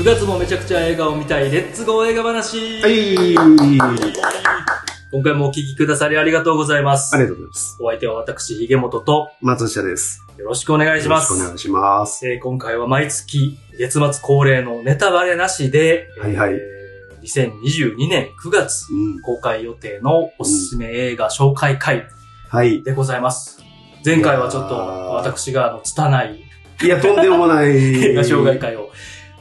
9月もめちゃくちゃ映画を見たいレッツゴー映画話、はい。今回もお聞きくださりありがとうございますありがとうございます。お相手は私ひげもとと松下です。よろしくお願いしますよろしくお願いします。えー今回は毎月月末恒例のネタバレなしで、はいはいえー2022年9月うん。公開予定のおすすめ映画紹介会はい。でございます。前回はちょっと私があの、拙いいや、とんでもない。映画紹介会を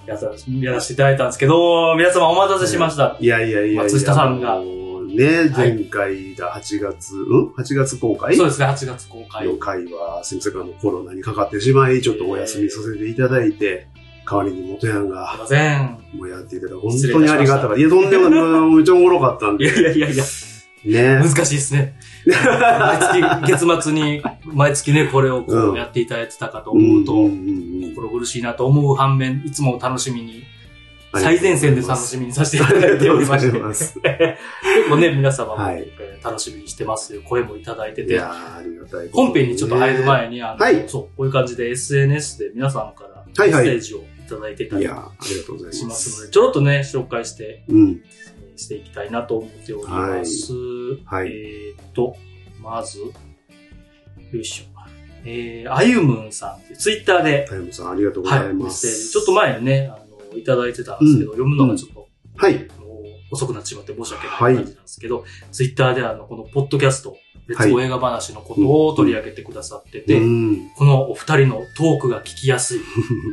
やらやらせていただいたんですけど、皆様お待たせしました。いやいやいやいや。松下さんがね、前回だ、8月、うん ?8 月公開？そうですね、8月公開。の回は、先生からのコロナにかかってしまい、ちょっとお休みさせていただいて、代わりに元ヤンすいが、ません。もうやっていただいて、本当にありがたかった。いや、とんでもない。めっちゃおもろかったんいやで。いやいやいや、ね。難しいですね。毎月、月末に、毎月ね、これをこううんやっていただいてたかと思うと、心苦しいなと思う反面、いつも楽しみに、最前線で楽しみにさせていただいておりまして、結構ね、皆様も、楽しみにしてますという声もいただいてて。本編にちょっと入る前に、あの、はい。そう、こういう感じで SNS で皆さんからメッセージをいただいてたりいやーありがとうございしま。ますすので、ちょろっとね、紹介して、していきたいなと思っております。はいはいえーっと、まず、よいしょ。えー、あゆむんさんってツイッターで、タイムさん、ありがとうございます。ッセージ、ちょっと前にね、あの、いただいてたんですけど、読むのがちょっと、はい。もう遅くなってしまって申し訳ない感じなんですけど、ツイッターであの、このポッドキャスト、レッツゴー映画話のことを取り上げてくださってて、うん。このお二人のトークが聞きやすい、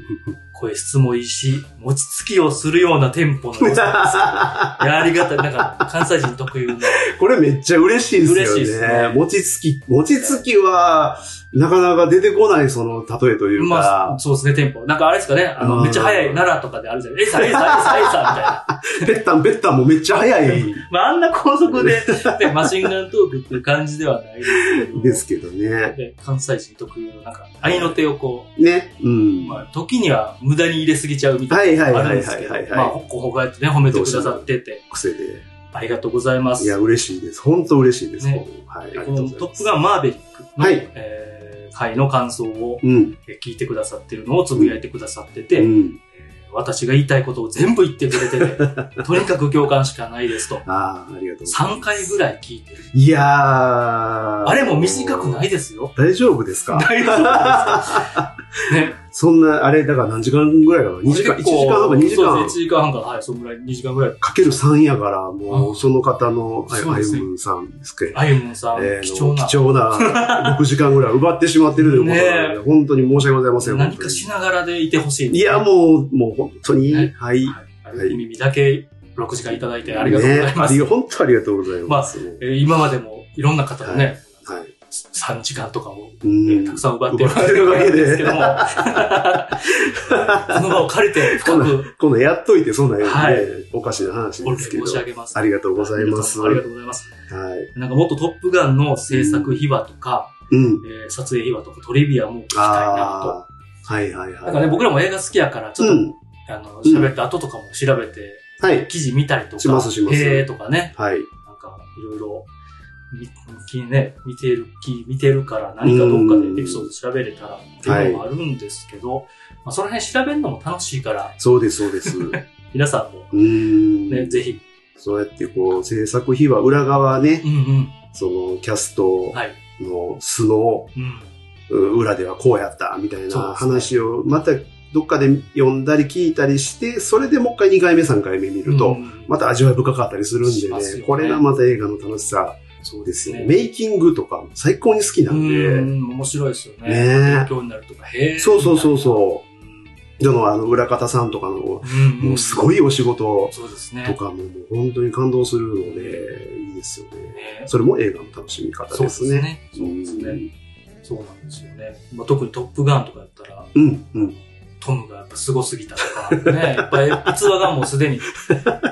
声質もいいし、餅つきをするようなテンポの良さです。い や、ありがたい。なんか、関西人特有の。これめっちゃ嬉しいですよね。嬉しいですね餅つき。餅つきは、なかなか出てこない、その、例えというまかあ、、そうですね、テンポ。なんかあれですかね、あの、うんめっちゃ速い奈良とかであるじゃないさ、えいさ、えいさ、えいさ、みたいな。ペッタンペッタンもめっちゃ早い まあ、あんな高速で、ね、マシンガントークっていう感じではないですけど。ですけどね。で関西人特有の、なんか、愛の手をこね。うん。う、まあ、時には無駄に入れすぎちゃうみたいなのがあるんですけどまあ、ほっこほこやってね、褒めてくださってて、癖で。ありがとうございます。いや、嬉しいです。本当嬉しいです。ねはい。このトップございます。ガンマーベリックの、はいえー回の感想をうん。えー聞いてくださってるのをつぶやいてくださってて、うん。えー私が言いたいことを全部言ってくれてて、とにかく共感しかないですと。ああ、ありがとうございます。3回ぐらい聞いてる。いやー。あれも短くないですよ。大丈夫ですか？大丈夫ですか？ね。そんな、あれ、だから何時間ぐらいかな ?2 時間、1時間半か2時間そうですね、1時間半から、はい、そのぐらい、2時間ぐらい。かける3やから、もうう、その方の、あゆむんさんですけど、あゆむんさん、えー貴重な。貴重な 6時間ぐらい奪ってしまってるということなので、ね本当に申し訳ございません。何かしながらでいてほしい、いや、もう、もう本当に、ねはい。はい。はい、耳だけ6時間いただいてありがとうございます。本当ありがとうございます。えー今までもいろんな方のね、はい。3時間とかを、たくさん奪ってるわけでですけども、この場を借りて深く今度やっといて、そんなんやはいおかしな話ですけど。申し上げます。ありがとうございます。ありがとうございます。はい。なんかもっとトップガンの制作秘話とか、うん。えー撮影秘話とかトリビアも聞きたいなああ。はいはいはい。と。なんかね、僕らも映画好きやから、ちょっと、うん。あの、喋った後とかも調べて、はい。記事見たりとか、しますしますへーとかね、はい。なんか、いろいろ、み、きね、見てる、き見てるから何かどっかでエピソード調べれたらっていうのもあるんですけど、まあ、その辺調べるのも楽しいから、そうです、そうです。う 皆さんも。ね、ぜひ、そうやってこう、制作費は裏側ね、うんうん、そのキャストはい、の素の裏ではこうやったみたいな話をまたどっかで読んだり聞いたりして、それでもう一回2回目3回目見ると、うんまた味わい深かったりするんでね。これがまた映画の楽しさそうですよね。メイキングとかも最高に好きなんうで、ん、面白いですよね。ね勉強になるとか、へーそうそうそうそううんそのあの裏方さんとかの、うんもうすごいお仕事。とかももう本当に感動するので、いいですよね。ねそれも映画の楽しみ方そうですね。そうですね。そうなんですよね。まあ、特にトップガンとかやったら、うん、うん。トムがやっぱ凄すぎたとか、ね、やっぱり逸話がもうすでに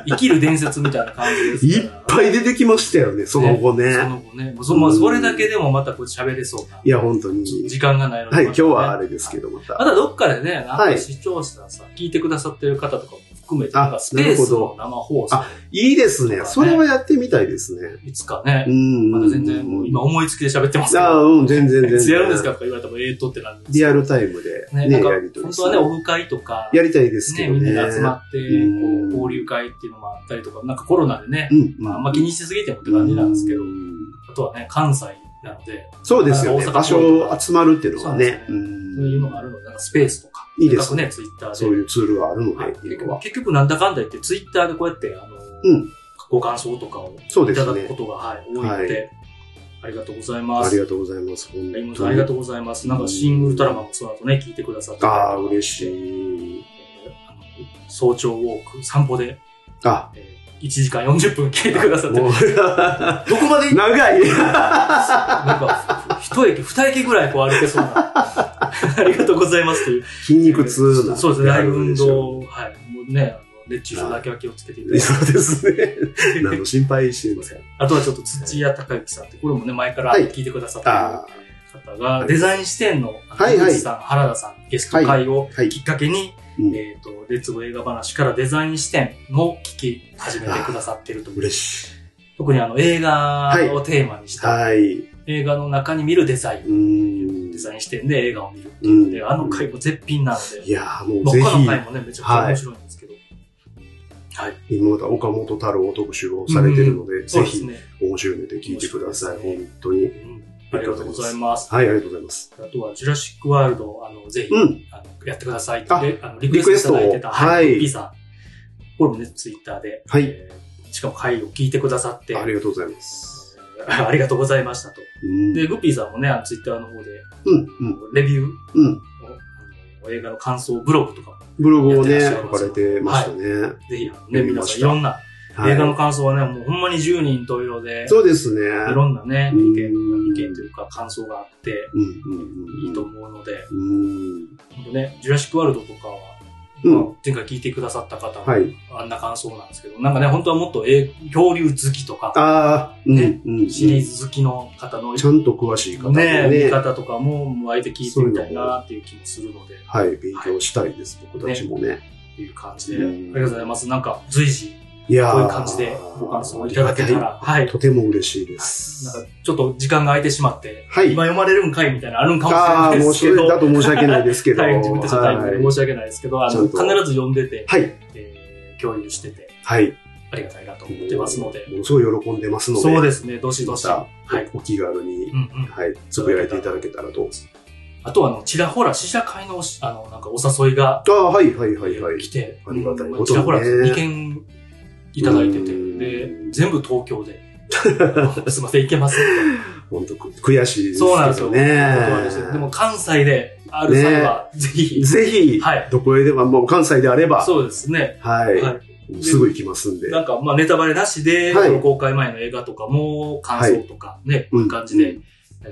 生きる伝説みたいな感じですいっ。ぱい出てきましたよね、その後ね。その後ね。もうそまあそれだけでもまたこう喋れそうな。いや、本当に。時間がないので。はい、今日はあれですけど、また。またどっかでね、なんはいか視聴者さん、聞いてくださってる方とかも含めて、あなんかスペースの生放送あ、いいですね。それはやってみたいですね。いつかねう、ん。まだ全然もう今思いつきで喋ってますけあうん、全然全然。いつやるんですかとか言われても、ええとってなるんですリアルタイムでね、やりとり本当はね、オフ会とか、やりたいですけね、どね。みんなで集まって、こう交流会っていうのもあったりとか、なんかコロナでね、うん。まあ、あんま気にしすぎてもって感じなんですけどう、んあとはね、関西なので、そうですよね。場所集まるっていうのはね。そううんそういうのがあるので、なんかスペースとか、いいですね、ツイッターで。そういうツールがあるのはいで、今は。結局結局なんだかんだ言って、ツイッターでこうやって、あの、うんご感想とかをそうですねいただくこ。とが、はい、多いのはで、ありがとうございます。ありがとうございます。本当に。ありがとうございます。なんか、シン・ウルトラマンもその後ね、聞いてくださって。ああ、嬉しい。早朝ウォーク、散歩で、あ、えー1時間40分聞いてくださって。どこまで長い。なんか、一駅、二駅ぐらいこう歩けそうな。ありがとうございますという。筋肉痛な。そうですね、ライブ運動、はい。もうね、あの熱中症だけは気をつけていただいて。そうですね。何の心配してません。あとはちょっと土屋隆之さんって、これもね、前からはい聞いてくださってるあ方が、デザイン視点の、はいはい原田さん、ゲスト会をはいきっかけに、うんえっ、と、レッツゴー映画話からデザイン視点も聞き始めてくださってると。嬉し特にあの、映画をテーマにしい。た、はい。映画の中に見るデザイうン、んデ。ザイン視点で映画を見るってういうので、ん。あの回も絶品なんで、いやーもうぜ他のひ、回もね、めちゃくちゃ面白いんですけど。はい。今また岡本太郎特集をされてるので、ぜひそうですね。面白いので聞いてください。面白い本当に。うんありがとうございます。はい、ありがとうございます。あとは、ジュラシックワールド、あの、ぜひ、うん。あのやってくださいって、あのリクエストいただいてた、はいピザ。これもね、ツイッターで、はいえーしかも回を聞いてくださって、ありがとうございます。えーありがとうございましたと。うん。で、グッピーさんもね、あのツイッターの方で、うん、うん、レビューうん。映画の感想ブログとかも、ブログをね、書かれてましたね。ぜひ、あのね、皆さんいろんなはい映画の感想はね、もうほんまに10人十色で、そうですね。いろんなね、意うん見、意見というか感想があって、うん、うん、うん。いいと思うので、うん。本当ね、ジュラシックワールドとかは、うんまあ前回聞いてくださった方も、はい。あんな感想なんですけど、なんかね、本当はもっとえ恐竜好きとか、ああ、うん、ねうん。シリーズ好きの方の、ちゃんと詳しい方もね、ね見方とかも、もうあえて聞いてみたいなっていう気もするので、はい、勉強したいです、僕たちもね。っていう感じで、あうんりがとうございます。なんか、随時、いやーこういう感じでご感想をいただけたら、はい。とても嬉しいでなんす。か、ちょっと時間が空いてしまって、はい今読まれるんかいみたいなのあるんかもしれああ、ないですけど、だと申し訳ないですけど。はい、自分たちのタイムで申はし訳ないですけど、あの、必ず読んでて、はい。えー共有してて、はい。ありがたいなと思ってますので、ものすごい喜んでますので。そうですね、どしどし。まはたい。お気軽にう、んうん。はい、つぶやいていただけたらと。あとは、あの、ちらほら試写会のあの、なんかお誘いがああ、はい、はい、はい、はい。来て、ありがたいうんことちらほら2件いただいてて、うん。で、全部東京で、すいません、行けません本当悔しいですけそうなんですよ。ね。でも関西である際は、ぜひ、ぜひはい、どこへでも、もう関西であれば、そうですね。は、はい。すぐ行きますんで。なんか、まあ、ネタバレなしで、はい。公開前の映画とかも、感想とかね、こういう感じで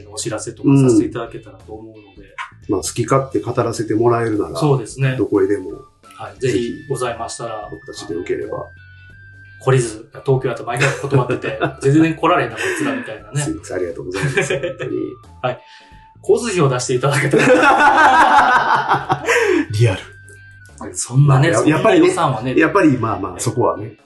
うん、お知らせとかさせていただけたらと思うので、まあ、好き勝手語らせてもらえるなら、そうですね。どこへでも。はい。ぜひ。ございましたら、僕たちでよければ。懲りず、東京だと毎回断ってて、全然来られへんな、こいつらみたいなね。すいません、ありがとうございます。本当に。交通費を出していただけたら、リアル。そんなね、やっぱりね予算はね、やっぱり、まあまあ、そこはね。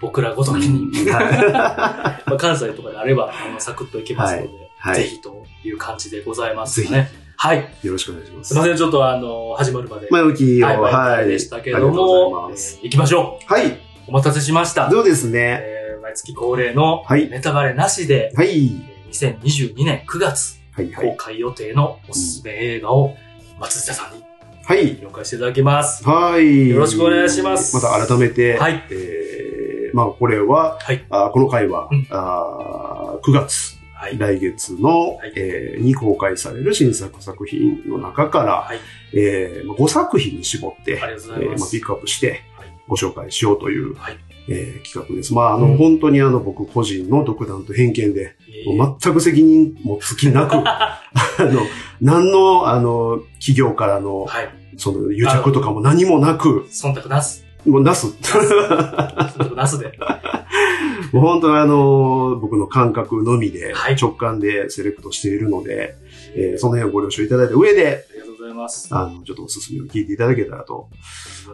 僕らごときに、は まあ関西とかであれば、あの、サクッといけますので、はいぜひという感じでございますね。はい。い。よろしくお願いしますすい。ません、ちょっとあの、始まるまで。前置きを、はい、は前い。でしたけども、ざい行きましょはい。う。お待たせしました。そうですね？えー毎月恒例のはいネタバレなしで、はい。えー2022年9月はい、は公い。開予定のおすすめ映画を松下さんにはい。了解していただきます。はい。よろしくお願いしますまた改めて、はいえー、まあ、これは、はい。あこの回は、うんあ9月、はい。来月の、はいえーに公開される新作作品の中から、はい。えーまあ5作品に絞って、ありがとうございますえーまあ、ピックアップしてはいご紹介しようという、はいえー企画です。まあ、あの、うん本当にあの、僕個人の独断と偏見で、えー全く責任もつきなく、あの、何の、あの、企業からの、はい。その、癒着とかも何もなく、忖度なす。もうなす。忖度なすで。もう本当にあの、僕の感覚のみではい、直感でセレクトしているので、えーその辺をご了承いただいた上で、ざいます。あの、ちょっとおすすめを聞いていただけたらと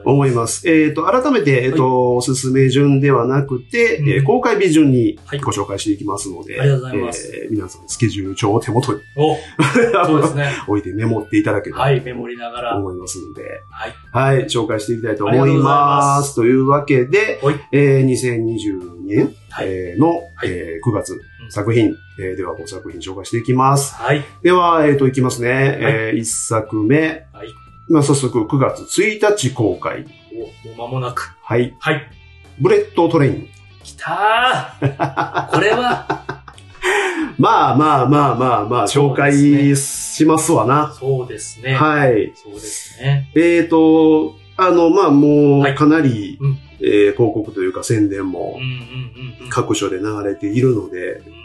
思います。えっ、と、改めて、えっ、と、おすすめ順ではなくて、うんえー公開日順にはいご紹介していきますので、ありがとうございますえー皆さんスケジュール帳を手元にお、そうですね。置いてメモっていただけたらはい、メモりながら。と思いますので、はい。はい、紹介していきたいと思いま。ますというわけで、はいえー2022年、はいえーの、はいえー9月うん作品、えーでは5作品紹介していきます。はい。では、えっ、と、いきますね。え1作目。はい。まあ、早速9月1日公開。お、もう間もなく。はい。はい。ブレット・トレイン。きたー これは、まあまあまあまあまあ、紹介しますわな。そうですね。はい。そうですね。えっ、と、あの、まあもう、はいかなり、うんえー広告というか宣伝うんも。各所で流れているので、う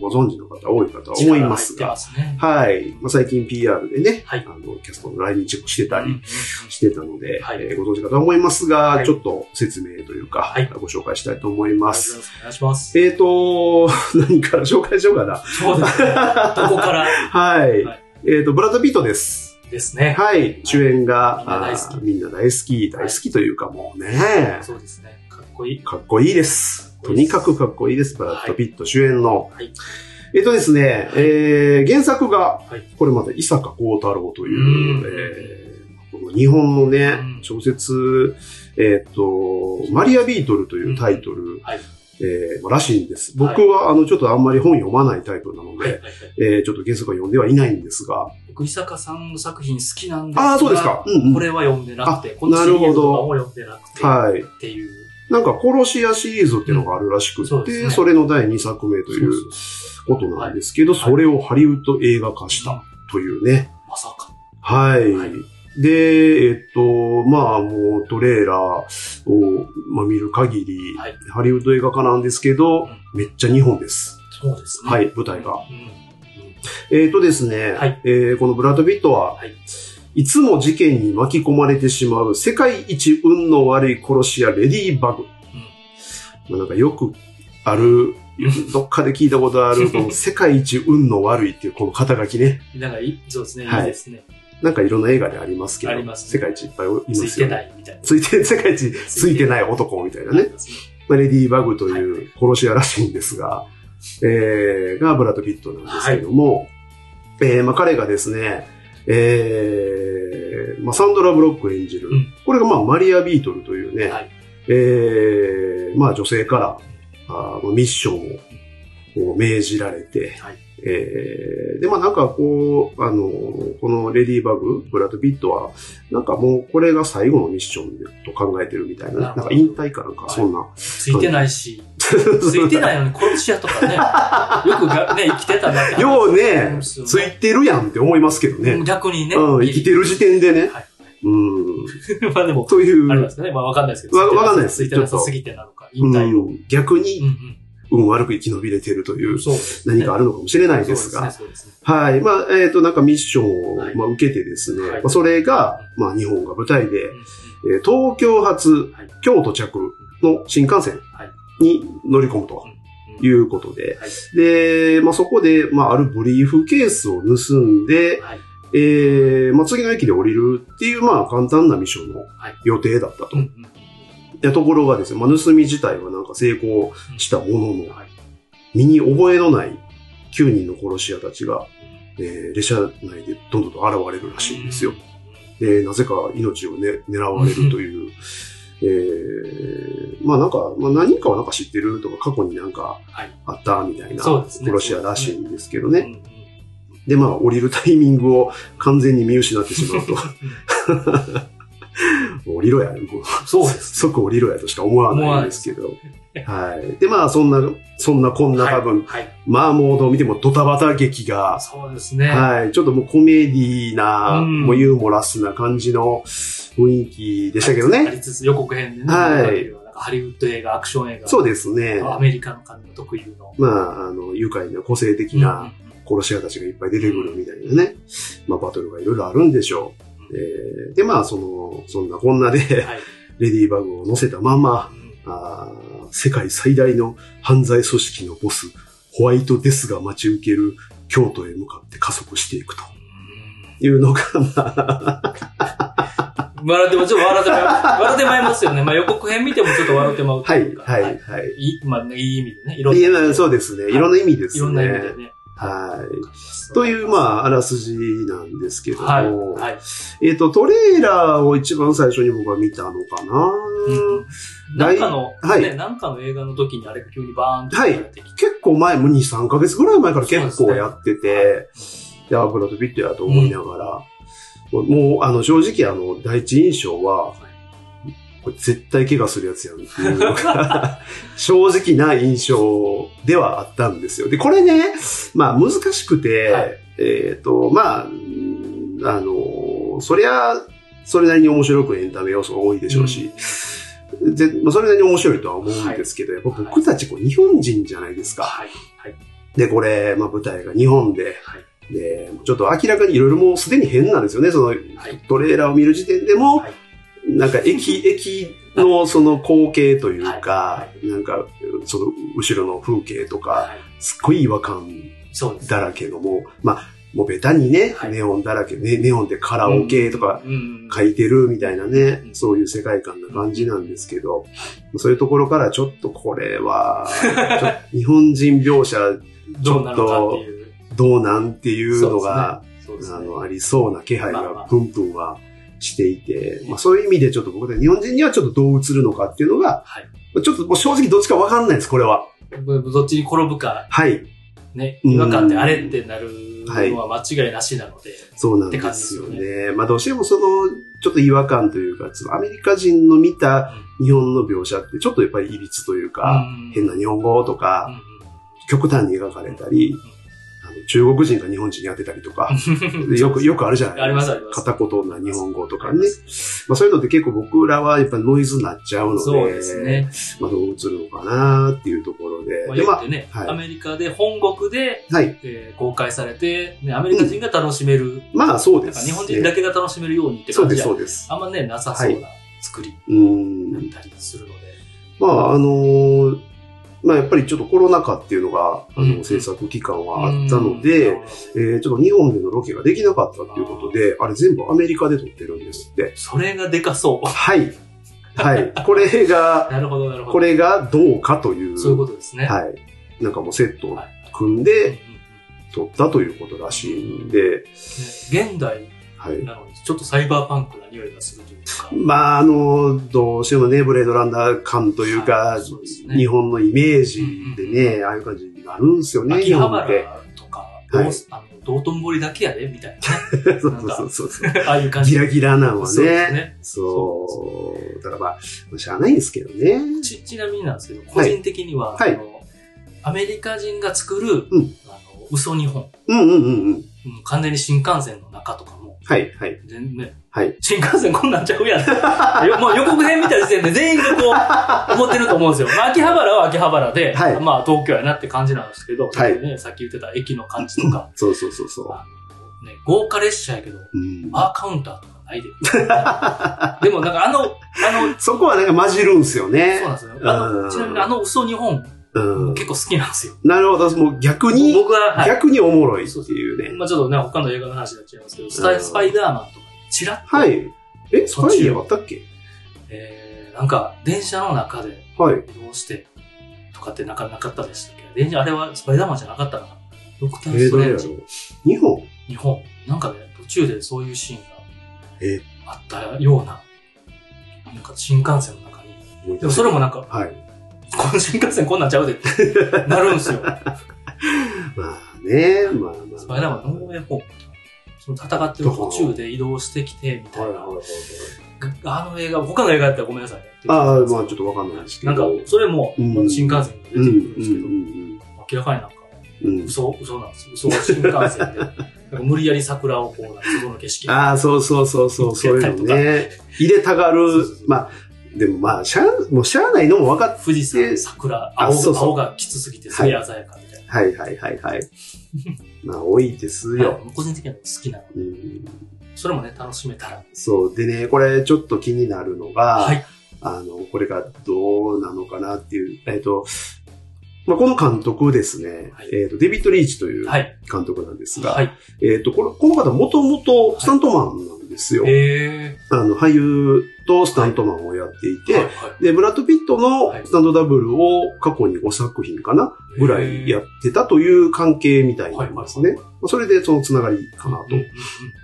ご存知の方多いかとは思いますが、すね。はい。まあ、最近 PR でね、はいあの、キャストの来日もしてたりしてたので、はいえーご存知かとは思いますが、はいちょっと説明というか、はいご紹介したいと思います。お願いします。えっ、と、何から紹介しようかな。そうですね。どこから？はい。はいえっ、と、ブラッド・ピットです。ですね。はい。主演が、みんな大好きみんな大好き、大好きというかもうね、そうですね。かっこいい。かっこいいです。とにかくかっこいいです。ブラッド・ピット主演の。はい。えっ、とですね、えー、原作がはい、これまた伊坂幸太郎という、うんえー日本のねうん、小説、えっ、と、マリア・ビートルというタイトル、はい。えーらしいんです。僕は、あの、ちょっとあんまり本読まないタイプなので、はい。はいはいえーちょっと原作は読んではいないんですが、僕、伊坂さんの作品好きなんですがああ、そうですか。うんうんこれは読んでなくて、あこのシリーズなるほどとかも読んでなくて、はい。っていう。なんか、殺し屋シリーズっていうのがあるらしくて、そうですねそれの第2作目というそうそうことなんですけど、はいそれをハリウッド映画化したというね。まさか。はい。はいで、えっと、まあもうトレーラーを、まあ、見る限り、はいハリウッド映画化なんですけど、めっちゃ日本です。そうですね。はい、舞台が。うん。えっとですね、はいえーこのブラッド・ピットは、はい。いつも事件に巻き込まれてしまう世界一運の悪い殺し屋レディー・バグ。まあ、なんかよくある、どっかで聞いたことある、この世界一運の悪いっていうこの肩書きね。なんかいい、そうですね。はいいいですね。なんかいろんな映画でありますけど、ありますね世界一いっぱいいますよね。ついてないみたいな。ついて、世界一ついてない男みたいなね。ね。まあレディー・バグという殺し屋らしいんですが、えー、がブラッド・ピットなんですけども、えー、まあ彼がですね、えー、まあサンドラ・ブロック演じる、うん。これがまあマリア・ビートルというね、はい。えー、まあ女性から、あーミッションを命じられて、はい。えーで、まあなんかこう、あの、このレディーバグ、ブラッド・ピットは、なんかもうこれが最後のミッションと考えてるみたいな、ななんか引退かなんか、はいそんな。ついてないし、ついてないのに殺し屋とかね、よくがね、生きてたなって。ようね、うんついてるやんって思いますけどね。逆にね。うん、生きてる時点でね。はいうん。まあでも、という、ありますかね。まあわかんないですけど。わわかんないですついてなさすぎてなのか、引う退を。ん、逆うんに運悪く生き延びれてるという。何かあるのかもしれないですが。そうですね。はい。まあ、えっ、と、なんかミッションを、はいまあ、受けてですね、それが、まあ、日本が舞台で、えー東京発はい京都着の新幹線はいに乗り込むと。うん。いうことで、はい。で、まあ、そこで、まあ、あるブリーフケースを盗んで、はい。えーまあ、次の駅で降りるっていう、まあ、簡単なミッションのはい。予定だったと。うんうん。でところがですね、まあ、盗み自体はなんか成功したものの、はい。身に覚えのない9人の殺し屋たちが、えー列車内でどんどんと現れるらしいんですよ。。で、なぜか命をね、狙われるという、えーまあなんか、まあ何人かはなんか知ってるとか、過去になんかはいあったみたいなそうですね殺し屋らしいんですけどね。で、まあ降りるタイミングを完全に見失ってしまうと。降りろや、もうそうです。即降りろやとしか思わないんですけど。はい。で、まあそんな、そんなこんな多分、はい。はいまあもうどう見てもドタバタ劇が、そうですね。はい。ちょっともうコメディーな、うんもうユーモラスな感じの雰囲気でしたけどあね。りつつ予告編でね。はいハリウッド映画、アクション映画。そうですね。アメリカの感じの特有の。まあ、あの、愉快な個性的な殺し屋たちがいっぱい出てくるみたいなね。まあ、バトルがいろいろあるんでしょう。えーで、まあ、その、そんなこんなで、はい。レディーバグを乗せたまま、うんあー世界最大の犯罪組織のボス、ホワイトデスが待ち受ける京都へ向かって加速していくというのが、まあ、笑っても、ちょっと笑ってまい、笑ってまいりますよね。まあ予告編見てもちょっと笑ってまうとはい。はいはい。いい、まあ、いい意味でね。いろんいな。やそうですね。いろんな意味ですね。いろんな意味でね。はい。という、まあ、あらすじなんですけども、はい。はい。えっ、と、トレーラーを一番最初に僕は見たのかな、うん。なんかの、はい。ね、なんかの映画の時にあれが急にバーンってはい。結構前、もう2、3ヶ月ぐらい前から結構やってて、で、あ、ブラッド・ピットやと思いながら、もう、もうあの、正直、あの、第一印象は、これ絶対怪我するやつやんっていうのが、正直な印象ではあったんですよ。で、これね、まあ難しくて、はいえっ、と、まあ、うんあの、そりゃ、それなりに面白くエンタメ要素が多いでしょうし、で、まあ、それなりに面白いとは思うんですけど、やっぱ僕たちこう日本人じゃないですか。はい。はい。で、これ、まあ舞台が日本で、はい。で、ちょっと明らかにいろいろもうすでに変なんですよね。そのはい。トレーラーを見る時点でも、はいなんか駅、駅のその光景というか、はなんか、その後ろの風景とか、はい。すっごい違和感。だらけのもう、まあ、もうベタにね、はいネオンだらけ、ね、ネオンでカラオケとか。書いてるみたいなね、うんそういう世界観な感じなんですけど、そういうところからちょっとこれは、日本人描写どうなのかっていう。どうなんっていうのが。あの、ありそうな気配がプンプンはしていて、まあそういう意味でちょっと僕で日本人にはちょっとどう映るのかっていうのが、はい。ちょっともう正直どっちかわかんないです、これは。どっちに転ぶか、はい。ね、うん違和感ってあれってなるのは間違いなしなので。そうなんですよって感ね。まあどうしてもその、ちょっと違和感というか、アメリカ人の見た日本の描写ってちょっとやっぱり歪というか、うん変な日本語とうんか、極端に描かれたり、あの中国人が日本人に当てたりとか、で よく、よくあるじゃないありますあります片言な日本語とかね。まあそういうのって結構僕らはやっぱノイズになっちゃうので、そうですね。まあどう映るのかなっていうところで。まあ、で、ま言ってね、はいアメリカで本国で、あ、はい。えー公開されて、ね、アメリカ人が楽しめる、まあそうなんかです、日本人だけが楽しめるようにってそうです、そうです。あんまね、なさそうな作りうーんだっ。たりするので。まあ、あのーまあやっぱりちょっとコロナ禍っていうのが、あの、うん制作期間はあったので、うん、えーちょっと日本でのロケができなかったっていうことで、あれ全部アメリカで撮ってるんですって。それがでかそはい。はい。これがう。なるほど、なるほど。これがどうかという。そういうことですね。はい。なんかもうセットをはい組んで撮ったということらしいんで、ね現代はい。なのに、ちょっとサイバーパンクな匂いがするというか。まあ、あの、どうしてもね、ブレードランナー感というかうね日本のイメージでね、ああいう感じになるんですよね、日秋葉原。とか、はいあの道頓堀だけやで、みたいなね。そうそうそうそう。ああいう感じ。ギラギラなのはそうですね。ね。そう。だからまあ、しゃあないんですけどね。ち、ちなみになんですけど、個人的には、はいあのアメリカ人が作る、うんあの嘘日本、うんうんうんうん。うん完全に新幹線の中とかも、はい、はい。全ね、はい。新幹線こんなんちゃうやん。よ もう予告編見た時点で全員がこう、思ってると思うんですよ。まあ、秋葉原は秋葉原で、はいまあ、東京やなって感じなんですけど、はいね、さっき言ってた駅の感じとか、そうそうそうそう。ね、豪華列車やけど、うんバーカウンターとかないで。でもなんかあの、あの、そこはなんか混じるんすよね。そうなんですよ。あの、うんちなみにあの嘘日本、うん。結構好きなんですよ。なるほど。もう逆に、僕は、はい。逆におもろいっていうね。まあちょっとね、他の映画の話になっちゃいますけど、スタイうんスパイダーマンとか、チラッと、はい。え、スパイダーあったっけ？えー、なんか、電車の中ではい。移動して、とかってなかなかったでしたっけ？電車、あれはスパイダーマンじゃなかったかな？ドクター・えー、ストレンジ、日本？日本。なんかね、途中でそういうシーンがえあったような、なんか新幹線の中に。でもそれもなんか、はい。この新幹線こんなんちゃうでってなるんですよ。まあね、まあまあ。スパイダーマンのノーウェイホームその戦ってる途中で移動してきて、みたいな。あの映画、他の映画やったらごめんなさいね。ああ、まあちょっとわかんないですけど。なんか、それも、うん新幹線が出てくるんですけど、うん明らかになんか、うん。うん。嘘、嘘なんですよ。嘘が新幹線で。なんか無理やり桜をこう、なんか外の景色ああ、そうそうそうそう、そういうのね。入れたがる。まあ、でもまあ、しゃあ、もうしゃあないのも分かっ富士山、桜、青あそう青がきつすぎて、すげえ鮮やかみたいな。はいはいはいはい。まあ、多いですよ。はい個人的には好きなので、うん、それもね、楽しめたら。そう。でね、これちょっと気になるのが、はい。あの、これがどうなのかなっていう、えっ、と、まあ、この監督ですね、はいえっ、と、デビッド・リーチというはい。監督なんですが、はい。えっ、と、このこの方もともとスタントマンなんですよ。えあの、俳優とスタントマンをやっていー。て、はいはいで、ブラッド・ピットのはいスタンドダブルを過去に5作品かなぐらいやってたという関係みたいなんですね。それでそのつながりかなと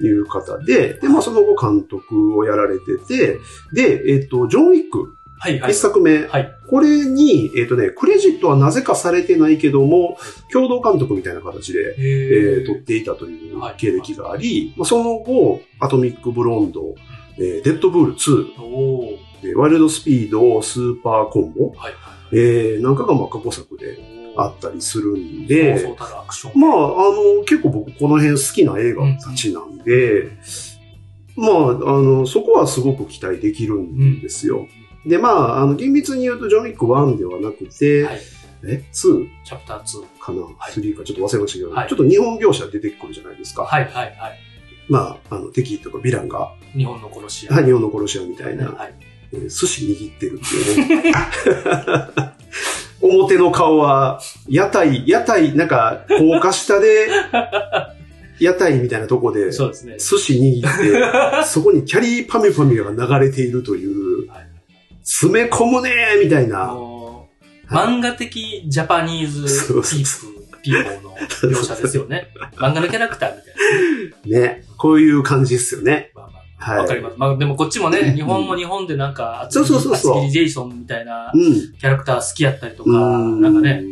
いう方で、で、まあその後監督をやられてて、で、えっ、と、ジョン・ウィック、はいはい。一作目、はい。これに、えっ、とね、クレジットはなぜかされてないけども、共同監督みたいな形で、ええー、ー撮っていたというはい経歴があり、まあ、その後、アトミック・ブロンド、えーデッドブール2、おー。えーワイルド・スピード、スーパーコンボ、はい。えーなんかがまあ過去作であったりするんで。まあ、あの、結構僕この辺好きな映画たちなんで、まあ、あの、そこはすごく期待できるんですよ。で、まあ、あの、厳密に言うと、ジョン・ウィック1ではなくて、はい。え ?2 チャプター2。かな、はい ?3 か？ちょっと忘れましたけど、はいちょっと日本描写出てくるじゃないですか。はいはいはい。まあ、あの、敵とかヴィランが、日本の殺し屋。はい日本の殺し屋みたいな、はい。えー寿司握ってるっていうね。表の顔は、屋台、屋台、なんか、高架下で、屋台みたいなとこで、そうですね。寿司握って、そこにキャリーパミュパミュが流れているという、はい詰め込むねーみたいな。漫画的 Japanese peop、people の描写ですよね。漫画のキャラクターみたいな。ね。こういう感じですよね。まあまあ、はい。わかります。まあでもこっちもうんね、日本も日本でなんか、厚そうそうそうそう厚切りジェイソンみたいなうん。キャラクター好きやったりとか、うんなんかね、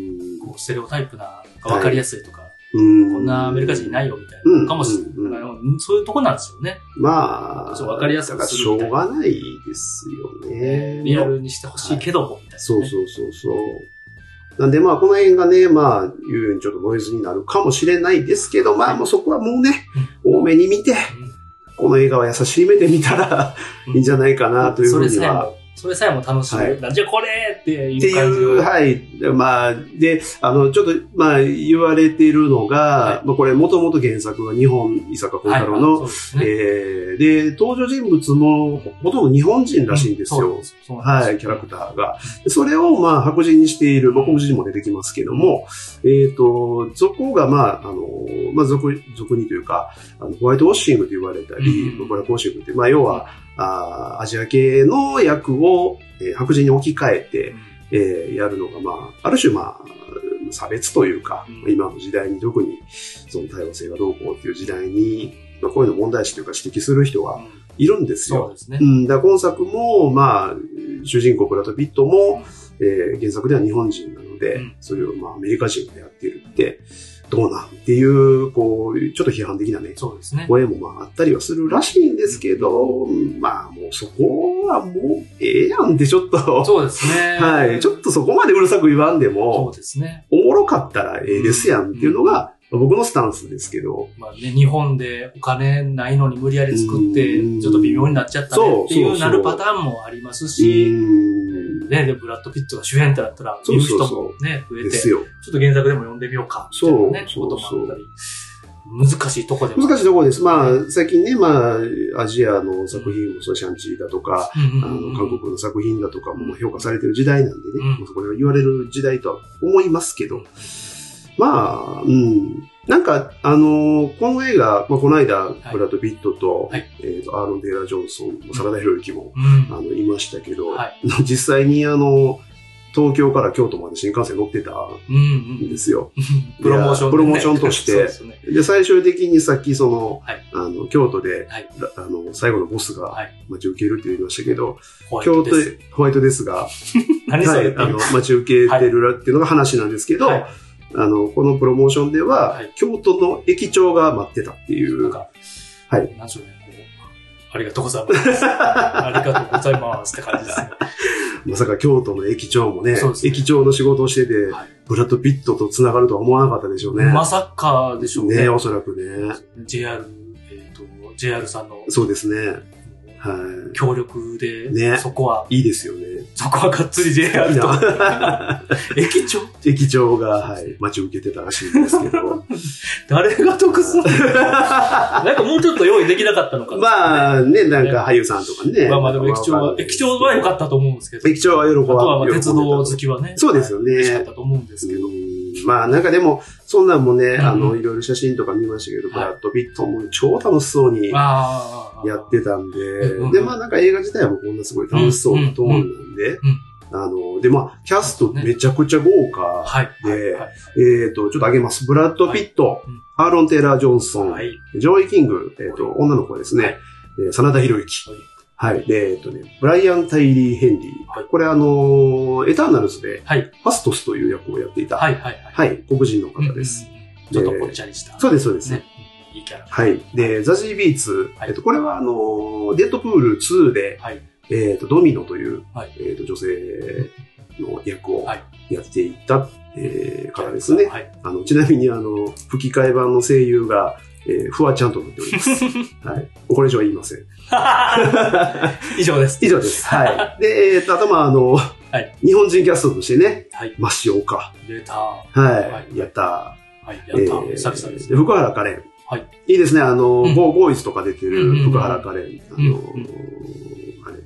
こうステレオタイプな、わかりやすいとか、うん。こんなアメリカ人いないよみたいうんな、かもしれうんない。そういうとこなんですよね。まあ、わかりやすくすしょうがないですよね。リアルにしてほしいけども、みたいなね。そうそうそうそう。なんでまあ、この辺がね、まあ、言うようにちょっとノイズになるかもしれないですけど、まあもうそこはもうね、多めに見て、この映画は優しい目で見たらうんいいんじゃないかなというふうには。それさえも、楽しい。はいなんじゃこれってっていう感じいう、を。はい。まあ、で、あの、ちょっと、まあ、言われているのが、はいまあ、これ、もともと原作は日本、伊坂幸太郎はいの、そうですね。えーで、登場人物も、ほとんど日本人らしいんですよ。そうなんですはい、キャラクターが。それを、まあ、白人にしている、まあ、黒人も出てきますけども、えっ、と、そこが、まあ、あの、まあ、俗、俗にというか、あのホワイトウォッシングと言われたり、うんブラックウォッシングって、まあ、要は、あーアジア系の役を、えー白人に置き換えて、えーやるのが、まあ、ある種、まあ、差別というか、うん。今の時代に特に、その多様性がどうこうっていう時代に、まあ、こういうの問題視というか指摘する人はうん。いるんですよ。そうですね。う。ん、だ今作も、まあ、主人公ブラッド・ピットも、えー原作では日本人なので、うん。それをまあアメリカ人がやってるって、どうなんっていう、こう、ちょっと批判的なね、そうですね。声もまああったりはするらしいんですけど、まあもうそこはもうええやんってちょっと、そうですね。はい、ちょっとそこまでうるさく言わんでそもう、ですね。おもろかったらええですやんっていうのが、僕のスタンスですけど、まあね、日本でお金ないのに無理やり作ってうん、ちょっと微妙になっちゃったねっていそうなるパターンもありますうし、ん、ね、で、ブラッド・ピットが主演ってなったら、そう見る人もね、増えて、ち。ょっと原作でも読んでみようか、みたいなね、そうこともあったり、難しいとこでも。難しいところです。まあ、最近ね、まあ、アジアの作品もそう、シャンチーだとか、あの、韓国の作品だとかも評価されてる時代なんでね、そこでは言われる時代とは思いますけど、まあ、うん。なんか、あのこの映画、まあ、この間、い。ブラッド・ピットと、はい。えっ、と、アーロン・デイラー・ジョンソン、坂田博之も、うん。あの、いましたけど、はい。実際にあの、東京から京都まで新幹線乗ってたうんうんん。ですよ。プロモーションでね、プロモーションとして。ですね。で、最終的にさっきその、はい。あの、京都で、はい。あの、最後のボスがはい。待ち受けるって言いましたけど、ホワイ京都トでホワイトですが、何それはいあのう。、待ち受けてるっていうのが話なんですけど、はいあの、このプロモーションでは、はい京都の駅長が待ってたっていう、なんか、はい。なんでしょうね、こう、ありがとうございます。ありがとうございますって感じですね。まさか京都の駅長もねそうですね駅長の仕事をしてて、はいブラッド・ピットと繋がるとは思わなかったでしょうね。まさかでしょうね。ねおそらくね。JR、えっ、と、JR さんの、そうですね。は協力で、ねそこは、い。いいですよね。そこはがっつり JR と。駅長？駅長が、はい、待ち受けてたらしいんですけど。誰が得する なんかもうちょっと用意できなかったのかな。まあね、なんか俳優さんとかね。まあまあでも駅長は、駅長は良かったと思うんですけど。駅長は喜ばあとは鉄道好きはね。そうですよね嬉しかったと思うんですけど。うんまあなんかでも、そんなんもね、うんあの、いろいろ写真とか見ましたけど、ブはいラッド・ピットも超楽しそうにああ。やってたんでうんうん、で、まあなんか映画自体もこんなすごい楽しそうなトーンなんで、あの、で、まあ、キャストめちゃくちゃ豪華。はい。でえっ、と、ちょっと上げます。ブラッド・ピット、うんアーロン・テイラー・ジョンソン、はい。ジョーイ・キング、えっ、と、女の子ですね、えー真田広之。はい。で、えっ、とね、ブライアン・タイリー・ヘンリー。はいこれあのーエターナルズで、はい。ファストスという役をやっていた、はい。はい。はい、黒人のうん方です。。うんちょっとぽっちゃりした。そうです、そうです。ね。いいキャラ。はい。で、ザジー・ビーツ、はいえっと、これはあのーデッドプール2で、はい。えっと、ドミノという、はいえっと、女性の役をはいやっていた、えー方ですね。はい。あの、ちなみにあの、吹き替え版の声優が、えー、フワちゃんとなっております。はい。これ以上は言いません。以上です。以上です。はい。で、えっと、あと、まあ、あの、い日本人キャストとしてね、はい。マシオカ。出た。はい。はいやった。はい。やった。えー久々ですで。福原カレン。はい。いいですね。あの、うんボーボーイズとか出てる福原カレン。あの、あれ、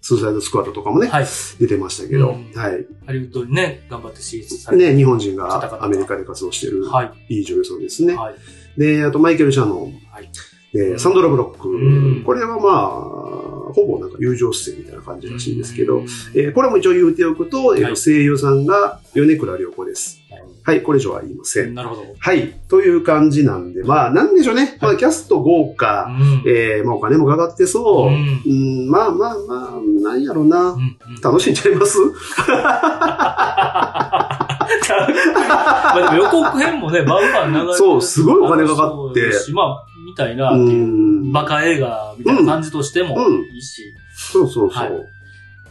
スーサイドスクワットとかもね、はい。出てましたけど、うんはい。ハリウッドにね、頑張って進出されて。ね、日本人がアメリカで活動してる、はい。いい女優さんですね。はい。で、あとマイケル・シャノン。はい。で、サンドラ・ブロック。うんこれはまあ、ほぼなんか友情出演みたいな感じらしいですけど、うんえーこれも一応言うておくと、えー声優さんが米倉涼子です。はい、これ以上は言いません。なるほど。はい、という感じなんで、まあ、なんでしょうね。まあ、キャスト豪華、うんえーまあ、お金もかかってそう。ううんん、まあまあまあ、なんやろうな。楽しんじゃいます？まあでも予告編もね、バンバン流れてるそうすごいお金かかってまあ、みたいな、うん。バカ映画みたいな感じとしてもいいし、そうそうそう。はい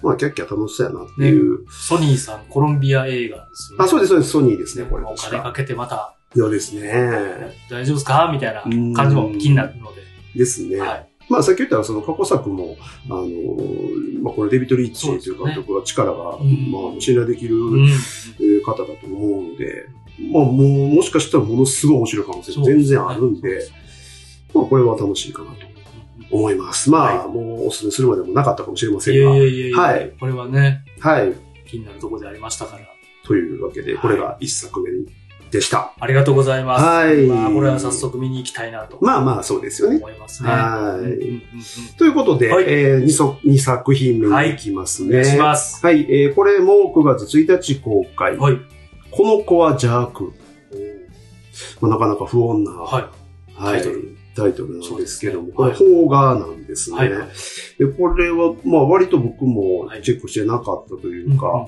まあ、キャッキャ楽しそうやなっていう。ソニーさん、コロンビア映画ですよね。あ、そうです、そうです。ソニーですね、これお。金かけてまた、そうですね。大丈夫ですか？みたいな感じも気になるので。ですね。はい。まあ、さっき言ったその過去作も、あのーまあ、これデビッド・リッチという監督は力が、うんまあ、信頼できる、方だと思うので、まあ、もう、もしかしたらものすごい面白い可能性全然あるんで、まあ、これは楽しいかなと思います。まあ、はもうお勧めするまでもなかったかもしれませんが、いやいやいや、はいこれはね、はい。気になるところでありましたから。というわけで、これが一作目でした。ありがとうございます。はいまあ、これは早速見に行きたいなとまあまあ、そうですよね。思いますね。はいうんうんうんということで、はいえー、2, そ2作品目に行きますね。お願いします。はい、えーこれも9月1日公開。はい。この子は邪悪。まあ、なかなか不穏な、はい。はいタイトルタイトルなんですけども、ねこれ、邦画なんですね。はいはいで、これは、まあ、割と僕もはいチェックしてなかったというんうか、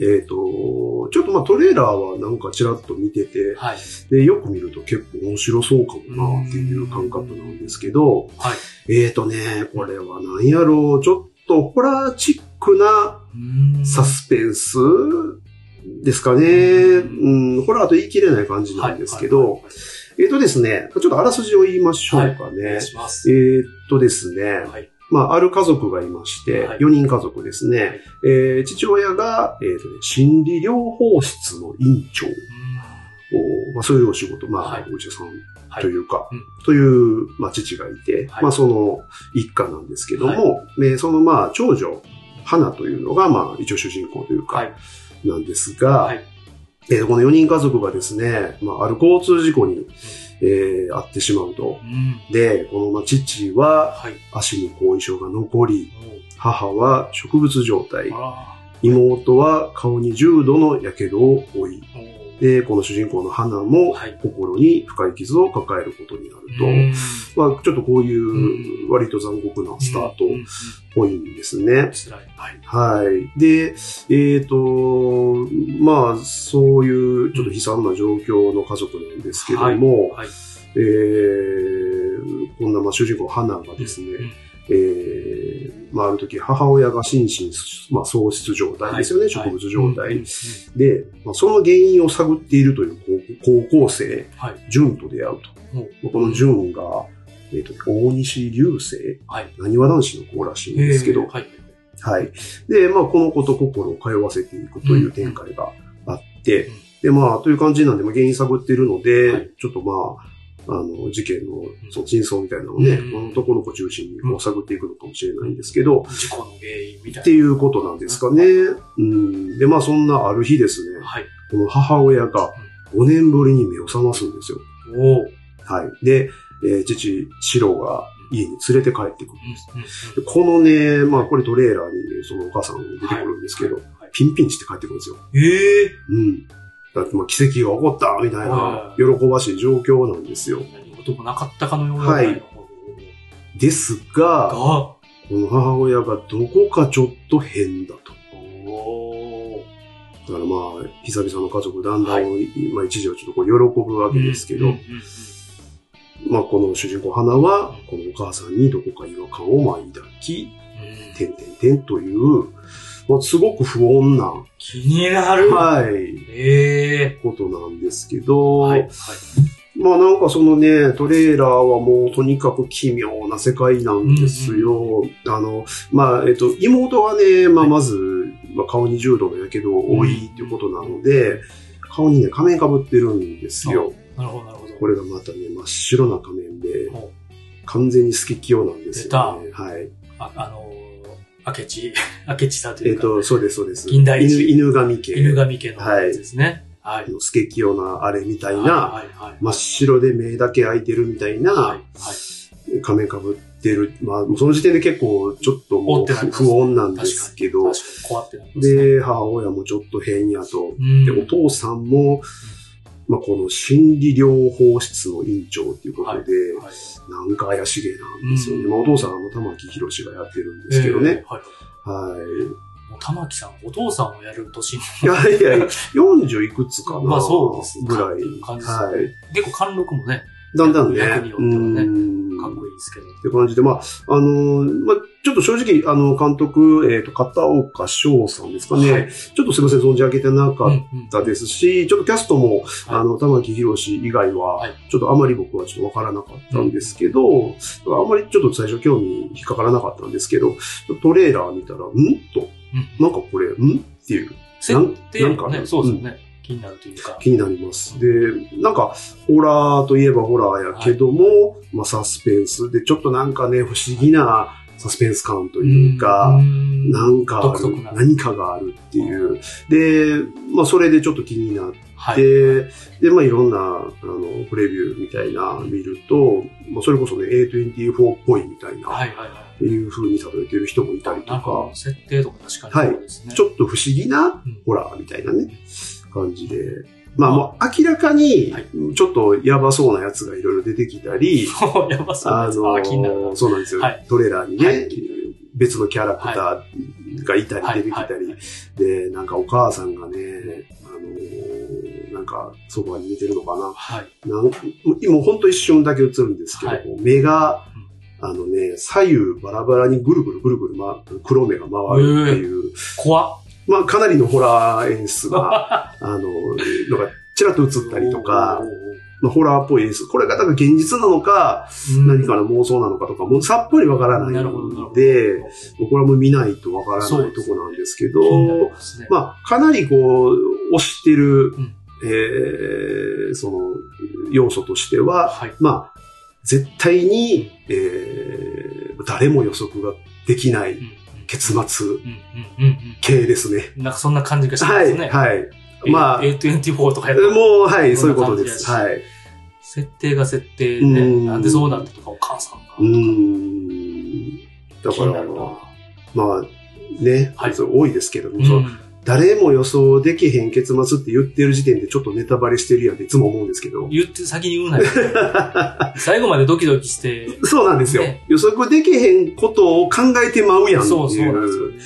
えっ、と、ちょっとまあ、トレーラーはなんかちらっと見てて、はい。で、よく見ると結構面白そうかもなっていう感覚なんですけど、はい。えっ、とね、これは何やろう、ちょっとホラーチックなうんサスペンスですかね。うんうん、ホラーと言い切れない感じなんですけど、はいはいえっ、とですね、ちょっとあらすじを言いましょうかねい。します。えっとですね、はい。まあ、ある家族がいまして、はい4人家族ですね。はいえー父親が、えっ、とね、心理療法室の院長を、まあ、そういうお仕事、まあ、はいお医者さんはいというか、うんという、まあ、父がいて、はいまあ、その一家なんですけども、はでその、まあ、長女、花というのが、まあ、一応主人公というか、はい。なんですが、はい。えーこの4人家族がですね、まあ、ある交通事故に、えー遭ってしまうと。うん。で、この、まあ、父ははい。足に後遺症が残り、もう母は植物状態、あ妹は顔に重度の火傷を負い、で、この主人公の花もはい心に深い傷を抱えることになると、うんまあ、ちょっとこういう割と残酷なスタートっぽいんですね。はい。はい。で、えっ、と、まあ、そういうちょっと悲惨な状況の家族なんですけども、はい。えーこんな、まあ、主人公、花がですね、うんえーまあ、ある時、母親が心身、まあ、喪失状態ですよね、はい植物状態。うんうんで、まあ、その原因を探っているという高高校生、はい。純と出会うと。この純が、えっ、と、大西流星はい。なにわ男子の子らしいんですけど、えーはい。はい。で、まあ、この子と心を通わせていくという展開があって、うんで、まあ、という感じなんで、まあ、原因探ってるので、はいちょっとまあ、あの、事件の、その真相みたいなのをね、うん男の子中心にこう探っていくのかもしれないんですけど、事故の原因みたいな。っていうことなんですかね。うん。で、まあ、そんなある日ですね、はい。この母親が5年ぶりに目を覚ますんですよ。おはい。で、えー父、シロが家に連れて帰ってくる。うんでこのね、まあこれトレーラーにそのお母さん出てくるんですけど、はいはいピンピンして帰ってくるんですよ。ええうん。だってまあ奇跡が起こったみたいなは、喜ばしい状況なんですよ。何事もなかったかのような。はい。ですが、が、この母親がどこかちょっと変だと。だからまあ、久々の家族団らん、はまあ一時はちょっとこう喜ぶわけですけど、うんうんうんまあこの主人公花は、このお母さんにどこか違和感をまあ抱き、うん。てんてんてんという、まあ、すごく不穏な、気になる。はい、ええことなんですけど、はい。はい。まあなんかそのね、トレーラーはもうとにかく奇妙な世界なんですよ。あの、まあ、えっと、妹がね、まあはいまず、まあ、顔に重度のやけど多いっていうことなので、顔にね、仮面かぶってるんですよ。なるほど、なるほど。これがまたね、真っ白な仮面でほ、完全にスケキヨなんですよね。はい。あ、あのー、明智、明智さんというか、えっと、そうです、そうです。銀田一犬、犬神家。犬神家のやつですね。はい。スケキヨなあれみたいな、はい、はい、はい。真っ白で目だけ開いてるみたいはい、なはい。仮面かぶってる。まあ、その時点で結構ちょっと不穏なんですけど。で、母親もちょっと変やと。うんで、お父さんも、まあ、この心理療法室の院長っていうことで、はい。なんか怪しげなんですよね。うんまあ、お父さんはもう玉木宏がやってるんですけどね。えーはい。はい。もう玉木さん、お父さんをやる年に。いやいやいや、40いくつかな、まあそうですぐらい。感じですはい。結構貫禄もね、だんだんね。役によってはね。うん。かっこいいですけど。って感じで、まあ、あのーまあ、ちょっと正直、あの、監督、えっ、と、片岡翔さんですかね、はい。ちょっとすみません、存じ上げてなかっうんうんたですし、ちょっとキャストも、はい。あの、玉木宏以外ははい、ちょっとあまり僕はちょっとわからなかったんですけど、あまりちょっと最初興味引っかからなかったんですけど、トレーラー見たら、ん？と、なんかこれ、ん？っていう。設定なんかねそうですよね。気になるというか。気になります。で、なんか、ホラーといえばホラーやけども、まあサスペンスで、ちょっとなんかね、不思議なサスペンス感というか、うんなんか何かがあるっていう。で、まあそれでちょっと気になって、はい。で、まあいろんな、あの、プレビューみたいな見ると、まあそれこそね、A24 っぽいみたいな、はいはいはい。いう風に例えてる人もいたりとかなるほど、設定とか確かにそうですね。ちょっと不思議なうんホラーみたいなね、感じで。まあもう明らかにはい、ちょっとやばそうなやつがいろいろ出てきたり、やばそうなあやつ。あ気になそうなんですよ。はい。トレーラーにね、はい。別のキャラクターがいたりはい。出てきたり。で、なんかお母さんがね、あの、なんかそばに似てるのかな。はい。なんもうほんと一瞬だけ映るんですけど、目が、あのね、左右バラバラにぐるぐるぐるぐる、ま、黒目が回るっていう、怖っ。まあかなりのホラー演出が、あの、のがちらっと映ったりとか、まあ、ホラーっぽい演出。これが多分現実なのか、うん何かの妄想なのかとか、もうさっぱりわからないのど。で、これはもう見ないとわからないとこなんですけど、まあ、かなりこう、推してる、んえーその、要素としては、はい。まあ、絶対に、えー誰も予測ができない結末系ですね。うん。なんかそんな感じがしまはい、すね。はい。まあ A24 とかやったらもう、はい、そういうことです。はい。設定が設定で、うんなんでそうなったとか、お母さんが。うーん。だから。まあ、ね、はい多いですけども、誰も予想できへん結末って言ってる時点でちょっとネタバレしてるやんっていつも思うんですけど。言って先に言うなよ。最後までドキドキして。そうなんですよ、ね予測できへんことを考えてまうやんってそうそうなんですいう、よね。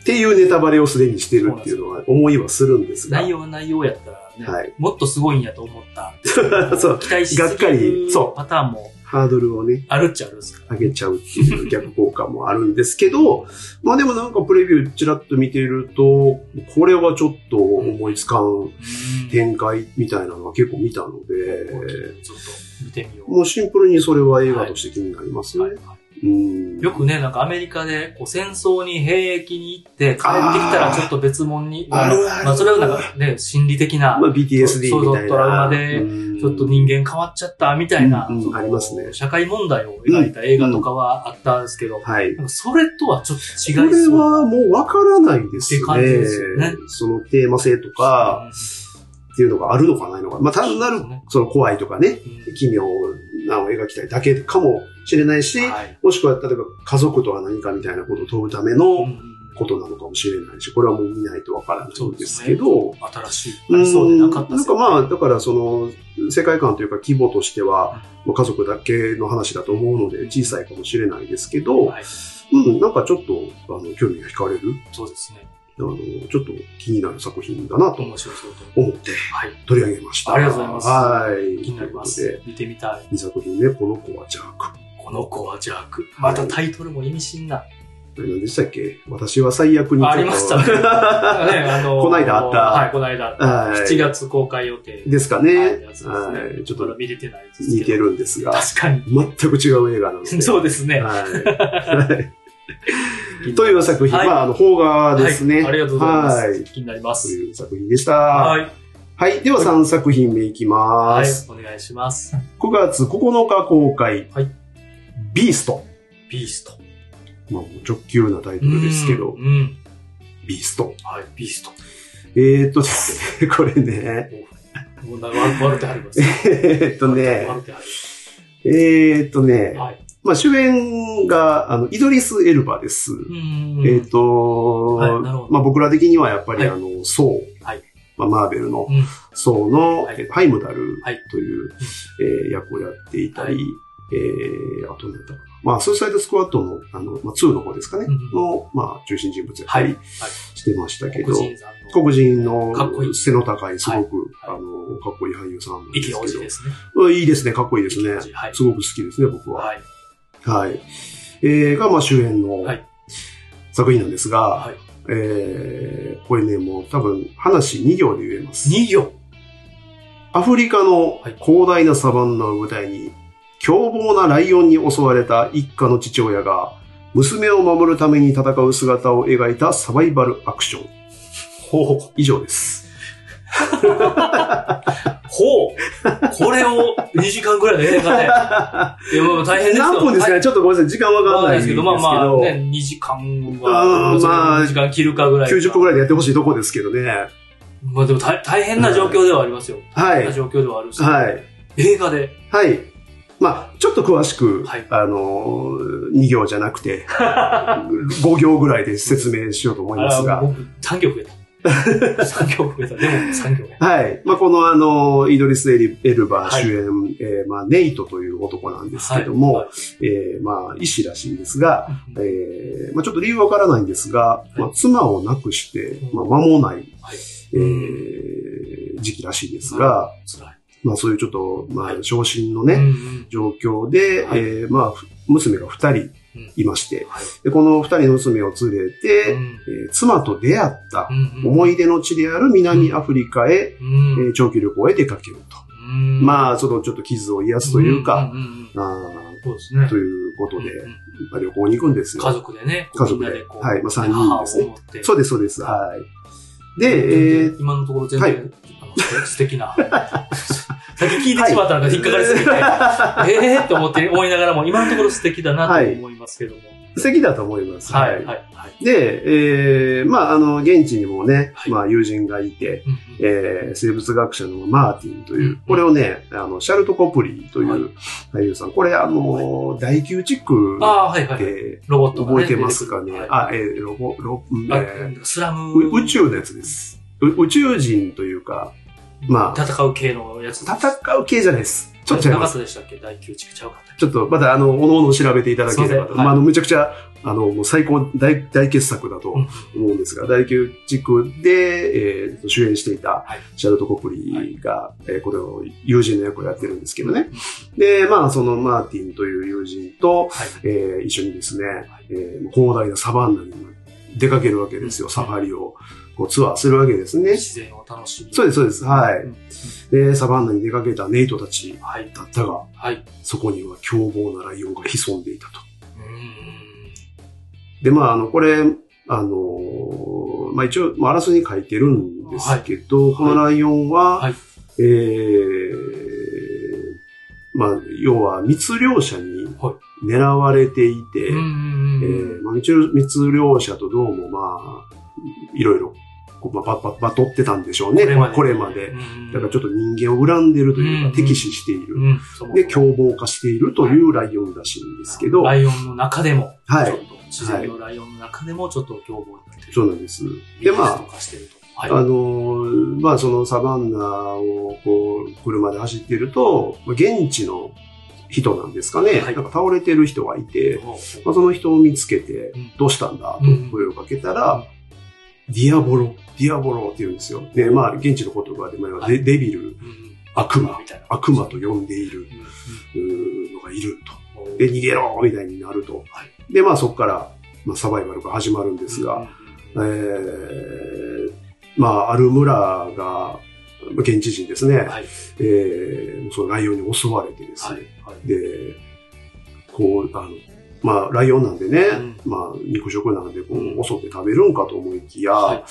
っていうネタバレをすでにしてるっていうのは思いはするんですが。内容が内容やったらね、はいもっとすごいんやと思った。そう期待しすぎがっかりるそうパターンもハードルをね、あるっちゃあるんですか？上げちゃうっていう逆効果もあるんですけど、まあでもなんかプレビューちらっと見てると、これはちょっと思いつかんうん展開みたいなのは結構見たので、ちょっと見てみよう。もうシンプルにそれは映画として気になりますね。はいはいうんよくね、なんかアメリカでこう戦争に兵役に行って帰ってきたらちょっと別物に、あるある。まあそれはなんかね、心理的な、まあうみたいな。トラウマでうん。ちょっと人間変わっちゃったみたいな、うんうん。そのありますね。社会問題を描いた映画とかはあったんですけど、はい。なんかそれとはちょっと違いそう。はもうわからないですって感じね。ですよね。そのテーマ性とかっていうのがあるのかないのか。まあ単なるその怖いとかね、うん。奇妙なを描きたいだけかもしれないし、はい。もしくは例えば家族とは何かみたいなことを問うためのうん。ことなのかもしれないし、これはもう見ないとわからないんですけど、新しい、ありそうでなかったなんかまあ、だからその、世界観というか規模としては、もう家族だけの話だと思うので小さいかもしれないですけど、はい、うん、なんかちょっと、あの、興味が惹かれる、そうですね。あの、ちょっと気になる作品だなと面白そうと思ってはい。取り上げました。ありがとうございますはい。気になります。見てみたい。ことで、2作品目、この子は邪悪。この子は邪悪。またタイトルも意味深な。何でしたっけ？私は最悪にありましたね ね、あのーこないだあったはい、この間あった。はい7月公開予定。ですかはいね。はい。ちょっと見れてないです似て。るんですが、確かに。全く違う映画なので。そうですね。はい。はいという作品、はいまあ、あの、邦画ですね。はいありがとうございます。はい。気になります。という作品でした。は。はいい。では3作品目いきまはいす。。お願いします。9月9日公開。はいビースト。ビースト。まあ、もう直球なタイトルですけどうん、うん。ビースト。はい、ビースト。えーっとですね、これね。もうあ ります。えーっとね、えーっとねる。、はい。まあ、主演が、あの、イドリス・エルバです。うん。えーっと、はいまあ、僕ら的にはやっぱり、はい。あの、ソー。はい。まあ、マーベルのうん。ソーの、はハイムダルはい。という、えー役をやっていたり、はい。えー、あと何だったかな。まあ、スーサイドスクワットの、あの、まあ、2の方ですかね。うんの、まあ、中心人物やったりはい。してましたけど、黒人の。背の高い、すごく、はい。あの、かっこいい俳優さんです息がおじけですね。いいですね、かっこいいですね。すごく好きですね、僕は。はい。はい。えー、が、まあ、主演のはい作品なんですが、はい。えー、これね、もう多分話2行で言えます。二行。アフリカのはい広大なサバンナを舞台に、凶暴なライオンに襲われた一家の父親が、娘を守るために戦う姿を描いたサバイバルアクション。ほう。以上です。ほう。これを2時間ぐらいの映画で。いや、もう大変ですよ。何分ですかね、ちょっとごめんなさい、時間わかんないんですけど、まあまあ、ね、2時間は、まあ2時間切るかぐらいか。90分ぐらいでやってほしいとこですけどね。まあでも大大変な状況ではありますよ。はい大変な。状況ではあるし。はい。映画で。はい。まあ、ちょっと詳しく、はいあのー、2行じゃなくて、5行ぐらいで説明しようと思いますが。あ僕、3行増えた。3行増えた。でも3行ね。はい。まあ、このあの、イドリス・エリエルバはい。主演、えーまあ、ネイトという男なんですけども、はい。えーまあ、医師らしいんですが、はいえーまあ、ちょっと理由わからないんですが、い。まあ、妻を亡くして、うん。まあ、間もない、はい。えー時期らしいですが。まあ、そういうちょっと、まあは、い。昇進のね、うんうん。状況で、はい。えーまあ、ふ娘が二人いまして、はい。でこの二人の娘を連れて、うん。えー妻と出会ったうん思い出の地である南アフリカへ、うんえー長期旅行へ出かけると。うん。まあ、そのちょっと傷を癒すというか、あそうですね。ーと。いうことで、うんうんまあ旅行に行くんですよ。家族でね、家族で。みんなこうはいまあ三人ですね。母を持って。そうです、そうです。はい。で、全え然今のところ全はい素敵な。さっき聞いてしまったのが引っかかりすぎて、ええー？って思って思いながらも、今のところ素敵だなと思いますけども。ー、素敵だと思います。はい、はい、はい。で、えー、まあ、あの、現地にもね、はいまあ、友人がいて、うんうんえー、生物学者のマーティンという、うんこれをね、あの、シャルト・コプリーといはいう俳優さん、これ、あの、大宮地区ああ、はい、はい。ってロボットがね覚えてますかね。あ、えー、ロボ、ロ、うんはいえあスラムーう宇宙のやつです。う宇宙人というか、まあ、戦う系のやつ。戦う系じゃないです。ちょっと違います。たでしたっけ？大宮地区ちゃうかったっちょっと、また、あの、おのおの調べていただければと。まあ、あの、めちゃくちゃ、あの、もう最高、大、大傑作だとうん思うんですが、大宮地区で、えー主演していたはい、シャルト・コプリーが、えーこれを友人の役をやってるんですけどね。で、まあ、そのマーティンという友人と、はい。えー一緒にですね、えー広大なサバンナに出かけるわけですよ、うんサファリをこうツアーするわけですね。自然を楽しみ。そうです、そうです。はい。うんで、サバンナに出かけたネイトたちはい。だったが、はい。そこには凶暴なライオンが潜んでいたと。で、まあ、あの、これ、あのーまあ一応、まあ、あらすに書いてるんですけど、このライオンは、はいえー、まあ、要は密漁者にはい狙われていて、うんうんうんえうんーまあ、密漁者とどうもまあ、いろいろ、こうまあ、バババトってたんでしょうね。これまで。うん。だからちょっと人間を恨んでるというか、うん。敵視している。で、凶暴化しているというライオンらしいんですけど、ライオンの中でも、はい。自然のライオンの中でもちょっと凶暴になってる。そうなんです。で、まあ。はい。あのーまあそのサバンナをこう、車で走っていると、まあ現地の人なんですかね、はい。なんか倒れてる人がいて、まあ、その人を見つけてうん、どうしたんだとうん。声をかけたら、ディアボロ、ディアボロって言うんですよ。で、まあ、現地の言葉で、まあ、はいデ devil、うん悪魔。悪魔と呼んでいるのがいると。うんで、逃げろみたいになると。はいで、まあそこから、まあサバイバルが始まるんですが、えー、まあある村が、現地人ですね、はい。えー、そのライオンに襲われてですはいね、。はい。で、こう、あの、まあ、ライオンなんでね、うんまあ、肉食なんで、こう襲って食べるんかと思いきや、はい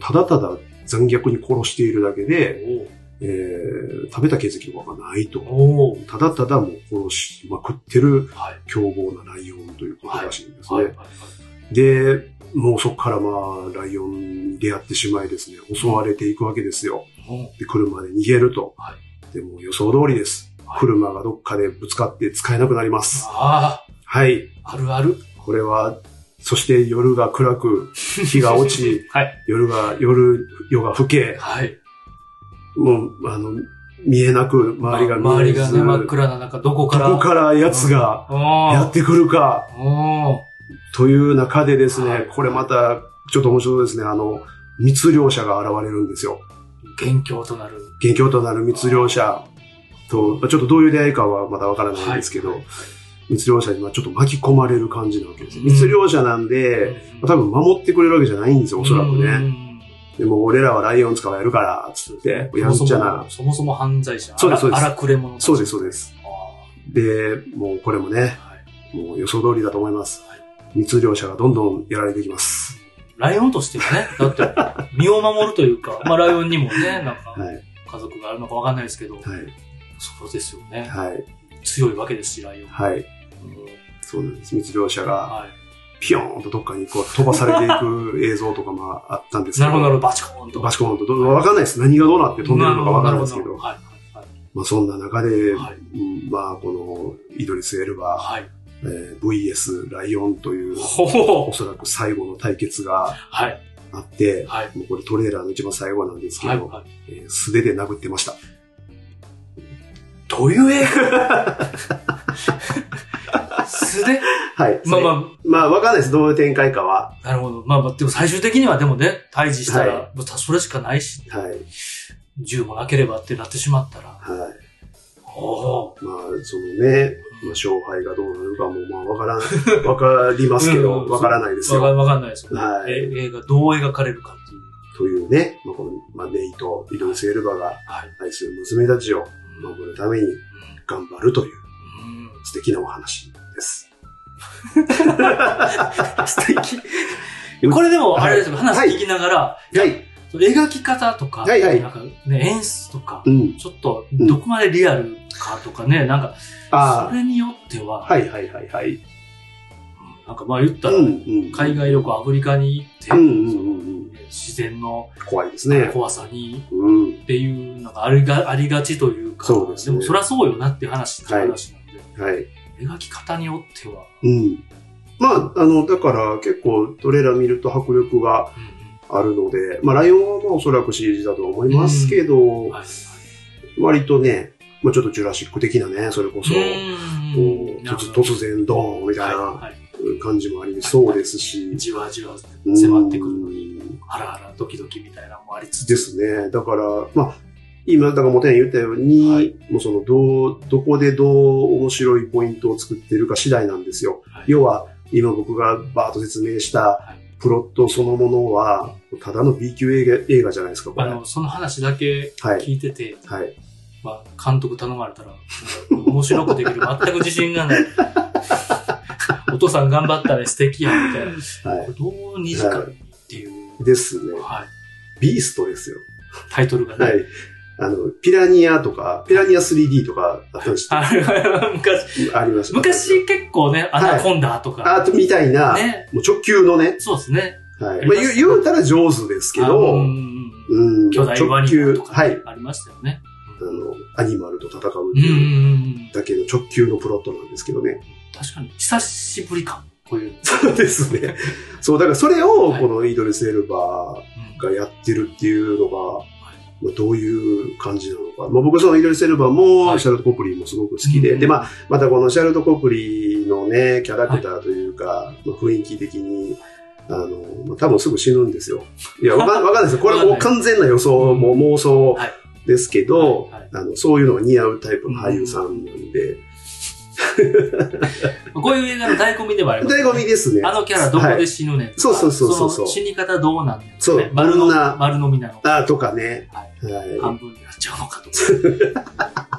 ただただ残虐に殺しているだけで、えー、食べた形跡がないと。ただただもう殺しまくってるはい。凶暴なライオンということらしいんですね。で、もうそこからまあ、ライオンに出会ってしまいですね、襲われていくわけですよ。で、車で逃げると。はでも予想通りです。はい車がどっかでぶつかって使えなくなります。あはい。あ、あるある。これは、そして夜が暗く、日が落ち、はい。夜が、夜、夜が更け、はい。もう、あの、見えなく、周りが見えず、周りがね、真っ暗な中、どこから？どこから奴がおやってくるか、という中でですね、はいこれまた、ちょっと面白いですね、あの、密漁者が現れるんですよ。元凶となる。元凶となる密漁者と、まあちょっとどういう出会いかはまだわからないんですけど、はい密漁者にはちょっと巻き込まれる感じなわけです。うん密漁者なんで、うん多分守ってくれるわけじゃないんですよ、おそらくうね。んでも俺らはライオン捕まえるから、つって、やんちゃな。そもそも犯罪者。そうですそうです荒くれ者そうです、そうです。あで、もうこれもね、もう予想通りだと思いますはい。密漁者がどんどんやられていきます。ライオンとしてはね、だって、身を守るというか、まあライオンにもね、なんか、はい。家族があるのかわかんないですけど、はい。そうですよね。はい。強いわけですし、ライオン。はい。うんそうなんです。密漁者がはピヨーンとどっかにこう飛ばされていく映像とかもあったんでい。すけど。なるほど、なるほど、バチコーンと。バチコーンとど、わかんないです。何がどうなって飛んでるのかわかんないですけど。はい。はいまあそんな中で、はいうんまあこのイドリス・エルバはい。ー、えー VS ライオンという、おそらく最後の対決がはい。あって、はい。もうこれトレーラーの一番最後なんですけはい。ど、はい。えー素手で殴ってました。どういう映画素で？はい。まあままあわかんないです。どういう展開かは。あ、なるほど。まあまあ、でも最終的にはでもね、対峙したら、はもうそれしかないし、はい。銃もなければってなってしまったら、はい。おおまあ、そのね、まあ、勝敗がどうなるかも、まあ、わからん、わかりますけうど、んわからないですよ。わかんないですよね。はいえ映画、どう描かれるかっていう。というね、まあ、この、まあ、ネイとイドリス・エルバがはい。愛する娘たちを守るために頑張るといううん。素敵なお話です。素敵。これでも、あれですよ、はい話聞きながら、はい。描き方とか、はいはいなんかね、演出とか、うん。ちょっと、どこまでリアルかとかね、なんか、あそれによっては、あ、はいはいはいはい。うんなんかまあ言ったら。海外旅行アフリカに行って。自然の怖いですね。怖さにうん。っていうのがありがありがちというか、そうですねもそりゃそうよなって話はい話なんで、はい。描き方によっては、うん。まあ、あの、だから結構トレーラー見ると迫力があるので、まあ、ライオンはまあおそらく CG だと思いますけど、うんはい割とね、まあ、ちょっとジュラシック的なね、それこそ、突突然ドーンみたいな感じもありそうですし、じわじわうん迫ってくるのに、ハラハラドキドキみたいなのもありつつ。ですね。だから、まあ、今、だからもてん言ったように、はいもうその、どう、どこでどう面白いポイントを作ってるか次第なんですよ。はい要は、今僕がバーッと説明した、プロットそのものは、ただの B 級映画映画じゃないですか、これ。あの、その話だけはい。聞いてて、はい。まあ、監督頼まれたら、面白くできる。全く自信がない。お父さん頑張ったね、素敵やん、みたいな。はどう2時間っていう、い。ですね。はい、ビーストですよ。タイトルがね。はい。あの、ピラニアとか、ピラニア 3D とかあったんですあ昔、ありました。昔結構ね、アナコンダとか、あとみたいな、ね。もう直球のね、そうですね。はい。まあ言うたら上手ですけあど、うんうん、巨大ワニ直球、とか、はい。ありましたよね。あの、アニマルと戦うっていうんだけの直球のプロットなんですけどね。確かに、久しぶりか。こういう。そうですね。そう、だからそれを、はいこのイードレス・エルバーがやってるっていうのが、まあ、どういう感じなのか。まあ、僕そのイードレス・エルバーはいもシャルト・コプリーもすごく好きで、うんで、まあ、またこのシャルト・コプリーのね、キャラクターというか、まあ、雰囲気的に、あの、まあ、多分すぐ死ぬんですよ。いや、わかん ないですよ。これはもう完全な予想、もう妄想はいですけど、はいはい。あの、そういうのが似合うタイプの俳優さんなんで、こういう映画の醍醐味ではあります、醍醐味ですね。あのキャラどこで死ぬねんとか、そうそうそうそう。そうの死に方どうなんねんとか、ね、そう。丸の丸飲みなのか、あとかね。ははい。半分になっちゃうのかとか。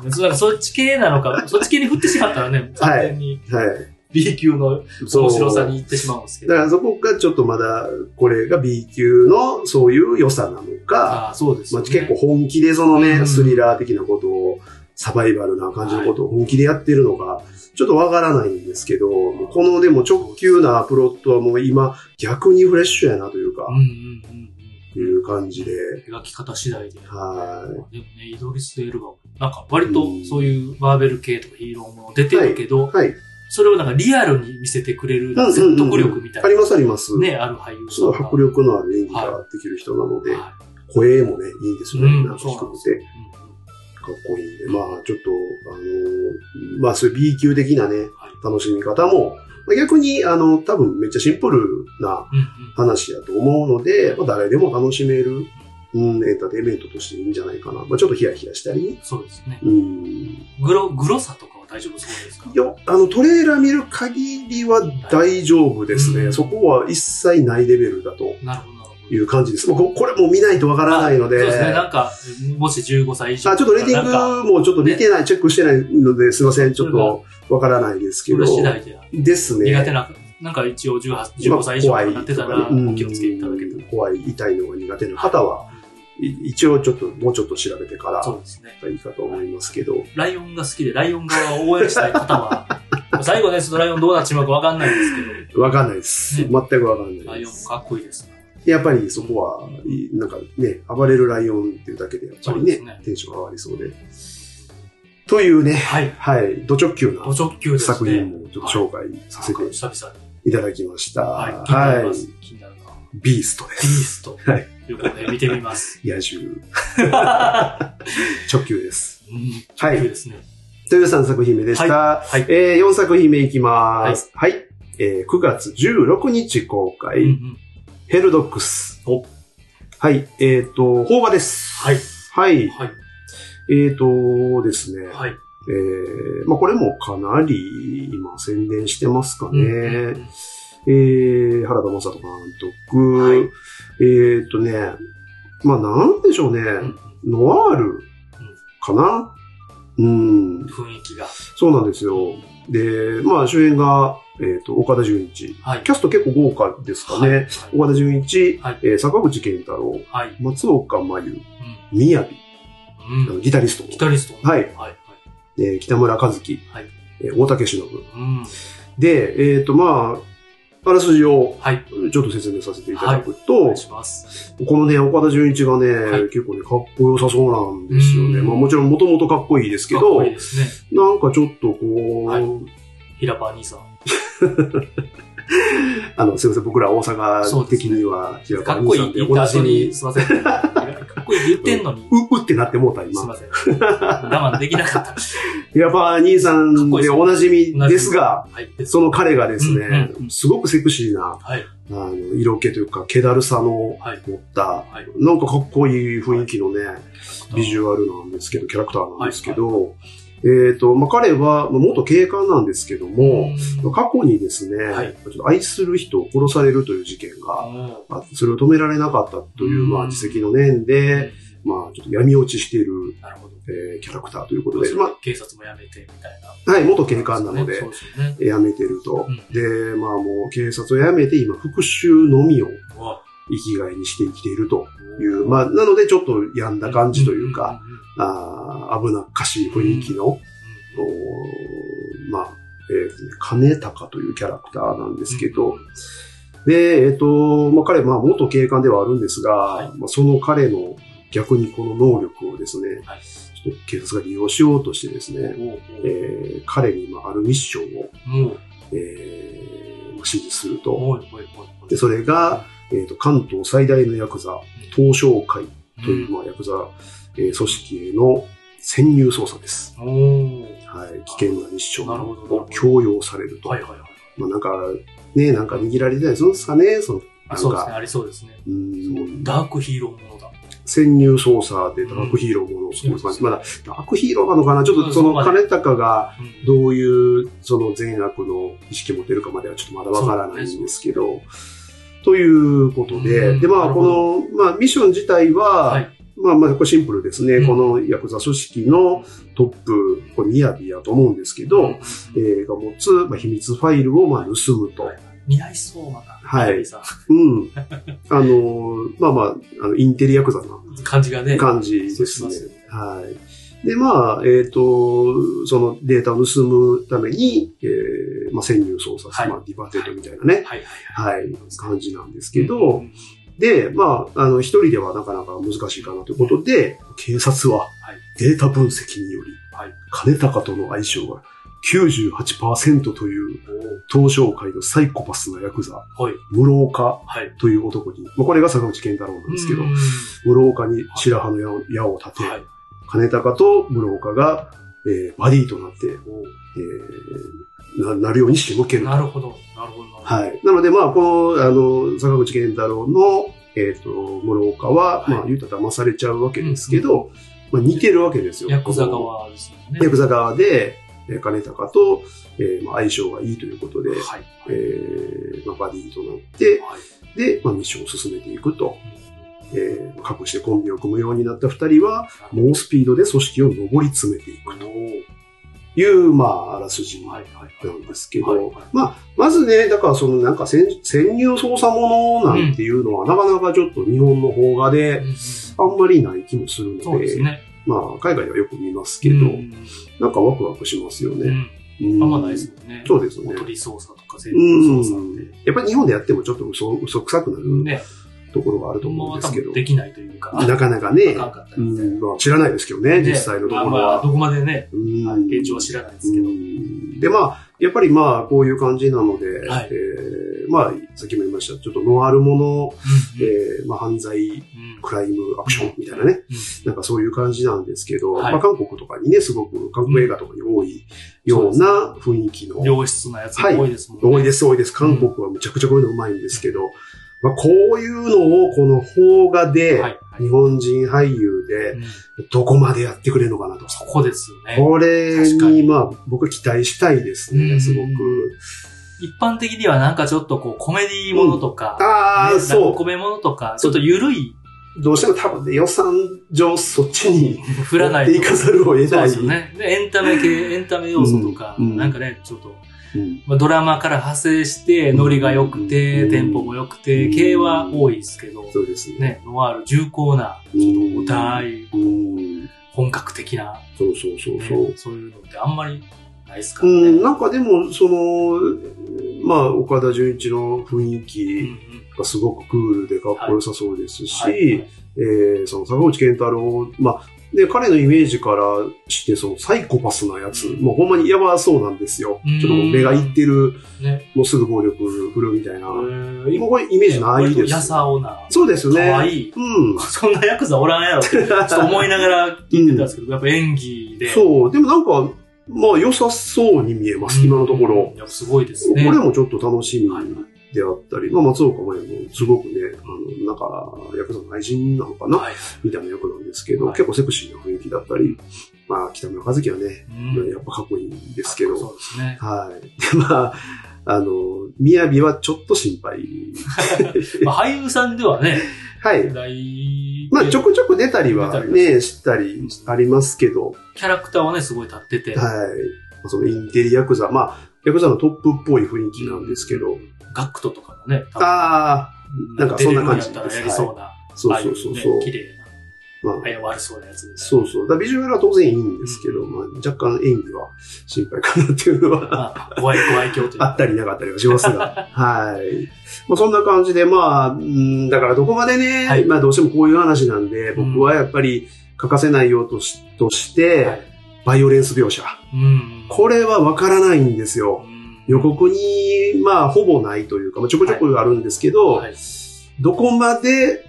そっち系なのか、そっち系に振ってしまったらね、完全に。はい。B 級の面白さに行ってしまうんですけど。だからそこがちょっとまだ、これが B 級のそういう良さなのか、ああ、そうですまあ。結構本気でそのね、うんスリラー的なことを、サバイバルな感じのことを本気でやってるのが、ちょっとわからないんですけど、もうこのでも直球なプロットはもう今逆にフレッシュやなというかうん、うんうんうん。いう感じで、描き方次第で。はでもね、イドリス・エルバなんか割とそういうマーベル系とかヒーローもの出てるけど、い。はい。それをなんかリアルに見せてくれるうんうんうん説得力みたいな。ありますあります。ね、ある俳優さんが。すごい迫力のある演技ができる人なので、は声もね、いいんですい。よね。うんなんか低くて。かっこいいんで、まあちょっと、あのーまあそういう B 級的なね、はい楽しみ方も、まあ逆に、あの、多分めっちゃシンプルなうんうん話やと思うので、まあ誰でも楽しめる、うん、エンターテインメントとしていいんじゃないかな。まあちょっとヒヤヒヤしたり、そうですね。うん。グロ、グロさとかは大丈夫そうですか？いや、あの、トレーラー見る限りは大丈夫ですね。うんそこは一切ないレベルだとなるほど。いう感じです。もうここれも見ないとわからないので、そうですね。なんか、もし15歳以上あ、ちょっとレーティングもちょっと見てない、チェックしてないので、すいません、ちょっとわからないですけど。次第でですね。苦手な、なんか一応18 15歳以上になってたら、お気をつけいただけたら。怖い、痛いのが苦手な方は、い一応ちょっと、もうちょっと調べてからそうですね。がいいかと思いますけど。ライオンが好きで、ライオン側を応援したい方は、最後ね、ちょっとライオンどうなっちまうかわかんないんですわかんないです。ね全くわかんけど、ライオンもないです。かっこいいですね。やっぱりそこは、いなんかね、暴れるライオンっていうだけで、やっぱりねねテンションが上がりそうで。というね、はい。はい、ド直球な。作品もちょっと紹介させて。いただきました。はい。気になります。気になるな。ビーストでビーす。スト。はい。ということで、見てみます。野獣。う ん直球です。直球ですね。という3作品目でした。はい。えー、4作品目いきます。はい。えー、9月16日公開、うんうんヘルドックス。おはい。えっ、と、邦画です。はい。はい。はい。えっ、とですね。はい。えー、まあこれもかなり今宣伝してますかね。うんうんうんえー、原田正人監督。はいえっ、とね、まあなんでしょうね。うんノワールかな？うん。雰囲気が。そうなんですよ。で、まあ主演が、えっ、と、岡田准一。はい。キャスト結構豪華ですかね。はい。岡田准一、はいえー坂口健太郎、はい。松岡真優、うみやび、ん。うん。ギタリストギタリスト。はいはい。はい。えー北村和樹、はいえー大竹しのぶ。うん。で、えっ、と、まあ、あらすじをはい。ちょっと説明させていただくおと、願いします。このね、岡田准一がね、はい結構ね、かっこよさそうなんですよね。うんまあもちろんもともとかっこいいですけど、かっこいいですね。なんかちょっとこう、はい平パー兄さん。あの、すいません、僕ら大阪的には、平かっこいい言った後に、、すいません。かっこいいって言ってんのに、う、うってなってもうた、すい今。ません。我慢できなかった。平川兄さんでおなじみですが、はい。その彼がですね、すごくセクシーな、はい。あの、色気というか、気だるさのはい。持った、はい。なんかかっこいい雰囲気のね、ビジュアルなんですけど、キャラクターなんですけど、えっ、と、まあ、彼は、まあ元警官なんですけども、うん過去にですね、はいちょっと愛する人を殺されるという事件があって、それを止められなかったという、うんまあ、自責の念で、まあ、ちょっと闇落ちしている、なるほど。えーキャラクターということで、ま警察も辞めてみたいあ、な。はい、元警官なのでですよね。辞めてると。うんで、まあもう警察を辞めて、今、復讐のみを生きがいにして生きているという、まあ、なのでちょっと病んだ感じというか、、あー危なっかしい雰囲気の、おーまあ、えー金高というキャラクターなんですけど、で、えっ、と、まあ、彼、まあ、元警官ではあるんですが、はい。まあ、その彼の逆にこの能力をですね、はい。ちょっと警察が利用しようとしてですね、おうおう。えー彼に、まあ、あるミッションを、えーまあ指示すると。で、それが、えっ、と、関東最大のヤクザ、東商会という、うんまあ、ヤクザ、えー組織への潜入捜査です。はい。危険なミッションを強要されると。はいはいはい。まあ、なんか、ね、なんか握られてたりするんですかね、その、あ、なんそうですね。か、ありそうですね。うーんダークヒーローものだ。潜入捜査でダークヒーローものを。まだ、ダークヒーローなのかな？ちょっとその、金高がうんどういう、その善悪の意識を持てるかまではちょっとまだわからないんですけど、ということうで、んで、まあ、この、まあ、ミッション自体は、はい。まあまあ、これシンプルですね。うんこのヤクザ組織のトップ、これミヤビやと思うんですけど、えーが持つ、まあ、秘密ファイルをまあ盗むと。見合いそうな。はいさうん。あのーまあまあ、あの、インテリヤクザなん感じがね。感じですねす。はい。で、まあ、えっ、と、そのデータを盗むために、えーまあ、潜入捜査、はいまあ、ディバテートみたいなね、はいはいはい、感じなんですけど、で、まあ、あの、一人ではなかなか難しいかなということで、警察ははい。データ分析により、はい。金高との相性が98%というお東商会のサイコパスなヤクザ、ーはい。室岡はい。という男に、まあ、これが坂口健太郎なんですけどう、ん室岡に白羽の矢を矢を立て、はい。金高と室岡が、えーバディとなって、えーな、なるように仕向けると。なるほど。なるほど。はい。なので、まあ、この、あの、坂口健太郎の、えっ、と、室岡は、はいまあ、言うたら騙されちゃうわけですけど、まあ、似てるわけですよ。ヤクザ側ですよね。ヤクザ側で、えー金高と、えーまあ、相性がいいということで、はい。えーまあ、バディとなって、はい。で、まあ、ミッションを進めていくと。えー、隠してコンビを組むようになった二人は、猛スピードで組織を上り詰めていくという、まあ、あらすじ。なんですけど、まあ、まずね、だからそのなんか潜潜入捜査ものなんていうのは、なかなかちょっと日本の邦画であんまりない気もするので。まあ、海外ではよく見ますけど、うんなんかワクワクしますよね。あんまないですもんね。そうですねおとり捜査とか全う部捜査んって。。やっぱり日本でやってもちょっと嘘嘘くさくなるね。ところがあると思うんですけど、分できないというか。なかなかね。まあ、知らないですけどね、実際のところまあまあは。どこまでね、現状は知らないですけど。うん。で、まあ、やっぱりまあ、こういう感じなので、はい。えーまあ、さっきも言いました、ちょっとノワールもの、うんえーまあ、犯罪、うん。クライム、アクションみたいなね、なんかそういう感じなんですけど、はい。まあ、韓国とかにね、すごく、韓国映画とかに多いような雰囲気の、良質なやつが多いですもんね。多いです、多いです。韓国はむちゃくちゃこういうのうまいんですけど、まあ、こういうのを、この邦画で、はい。日本人俳優でう、んどこまでやってくれるのかなと。そこですよね。これ確かにに、まあ、僕は期待したいですね、うんすごく。一般的にはなんかちょっとこうコメディものとか、ああ、ねそコメものとか、ちょっと緩い、う。どうしても多分ね、予算上そっちに振らないと。持っていかざるを得そうない。ですよね。で、エンタメ系、エンタメ要素とか、うんうんなんかね、ちょっと、うんまあ、ドラマから派生して、ノリが良くて、うんテンポも良くて、うん系は多いですけど、そうですね。ね、ノワール重厚な、うん重たい、うん。本格的な、そうそうそうねそう。そういうのってあんまりないですかね。ん、なんかでも、その、まあ、岡田准一の雰囲うん気がすごくクールでかっこよさそうですし、はいはいえーその坂口健太郎、まあ、で、彼のイメージからして、そのサイコパスなやつ、もうほんまにやばそうなんですよ。うんちょっともう目がいってる、ね。もうすぐ暴力振るうみたいな。えもうーこれイメージないです。やさおな、そうですよね。かわいい。うん。そんなヤクザおらんやろって、ちょっと思いながら聞いてたんですけど、やっぱ演技で。そう。でもなんか、まあ良さそうに見えます、今のところうん。。いや、すごいですこね。れもちょっと楽しみはいであったり、まあ松岡茉優もすごくね、あの、なんか、ヤクザの愛人なのかな、はい。みたいな役なんですけど、はい結構セクシーな雰囲気だったり、まあ北村和樹はね、うんやっぱかっこいいんですけど、そうですね。はい。で、まあ、あの、宮城はちょっと心配。まあ、俳優さんではね、はい。大まあ、ちょくちょく出たり出はね、したりありますけど、キャラクターはね、すごい立ってて、はい。そのインテリヤクザ、まあ、ヤクザのトップっぽい雰囲気なんですけど、ガクトとかもね、ああ、なんかそんな感じ出れるんやったらやりそうな、そうああいそうそうそう。ね綺麗まあな、あや悪そうなやつみたいそうそう。だビジュアルは当然いいんですけど、まあ、若干演技は心配かなっていうのはな。まあ、ご愛、ご愛嬌というあか。ったりなかったりはしますが。はい。まあ、そんな感じで、まあ、うんだからどこまでね、はいまあどうしてもこういう話なんで、うん僕はやっぱり欠かせないようとしとして、はいバイオレンス描写。うん。これはわからないんですよ。うん予告に、まあ、ほぼないというか、まあ、ちょこちょこあるんですけど、はい。どこまで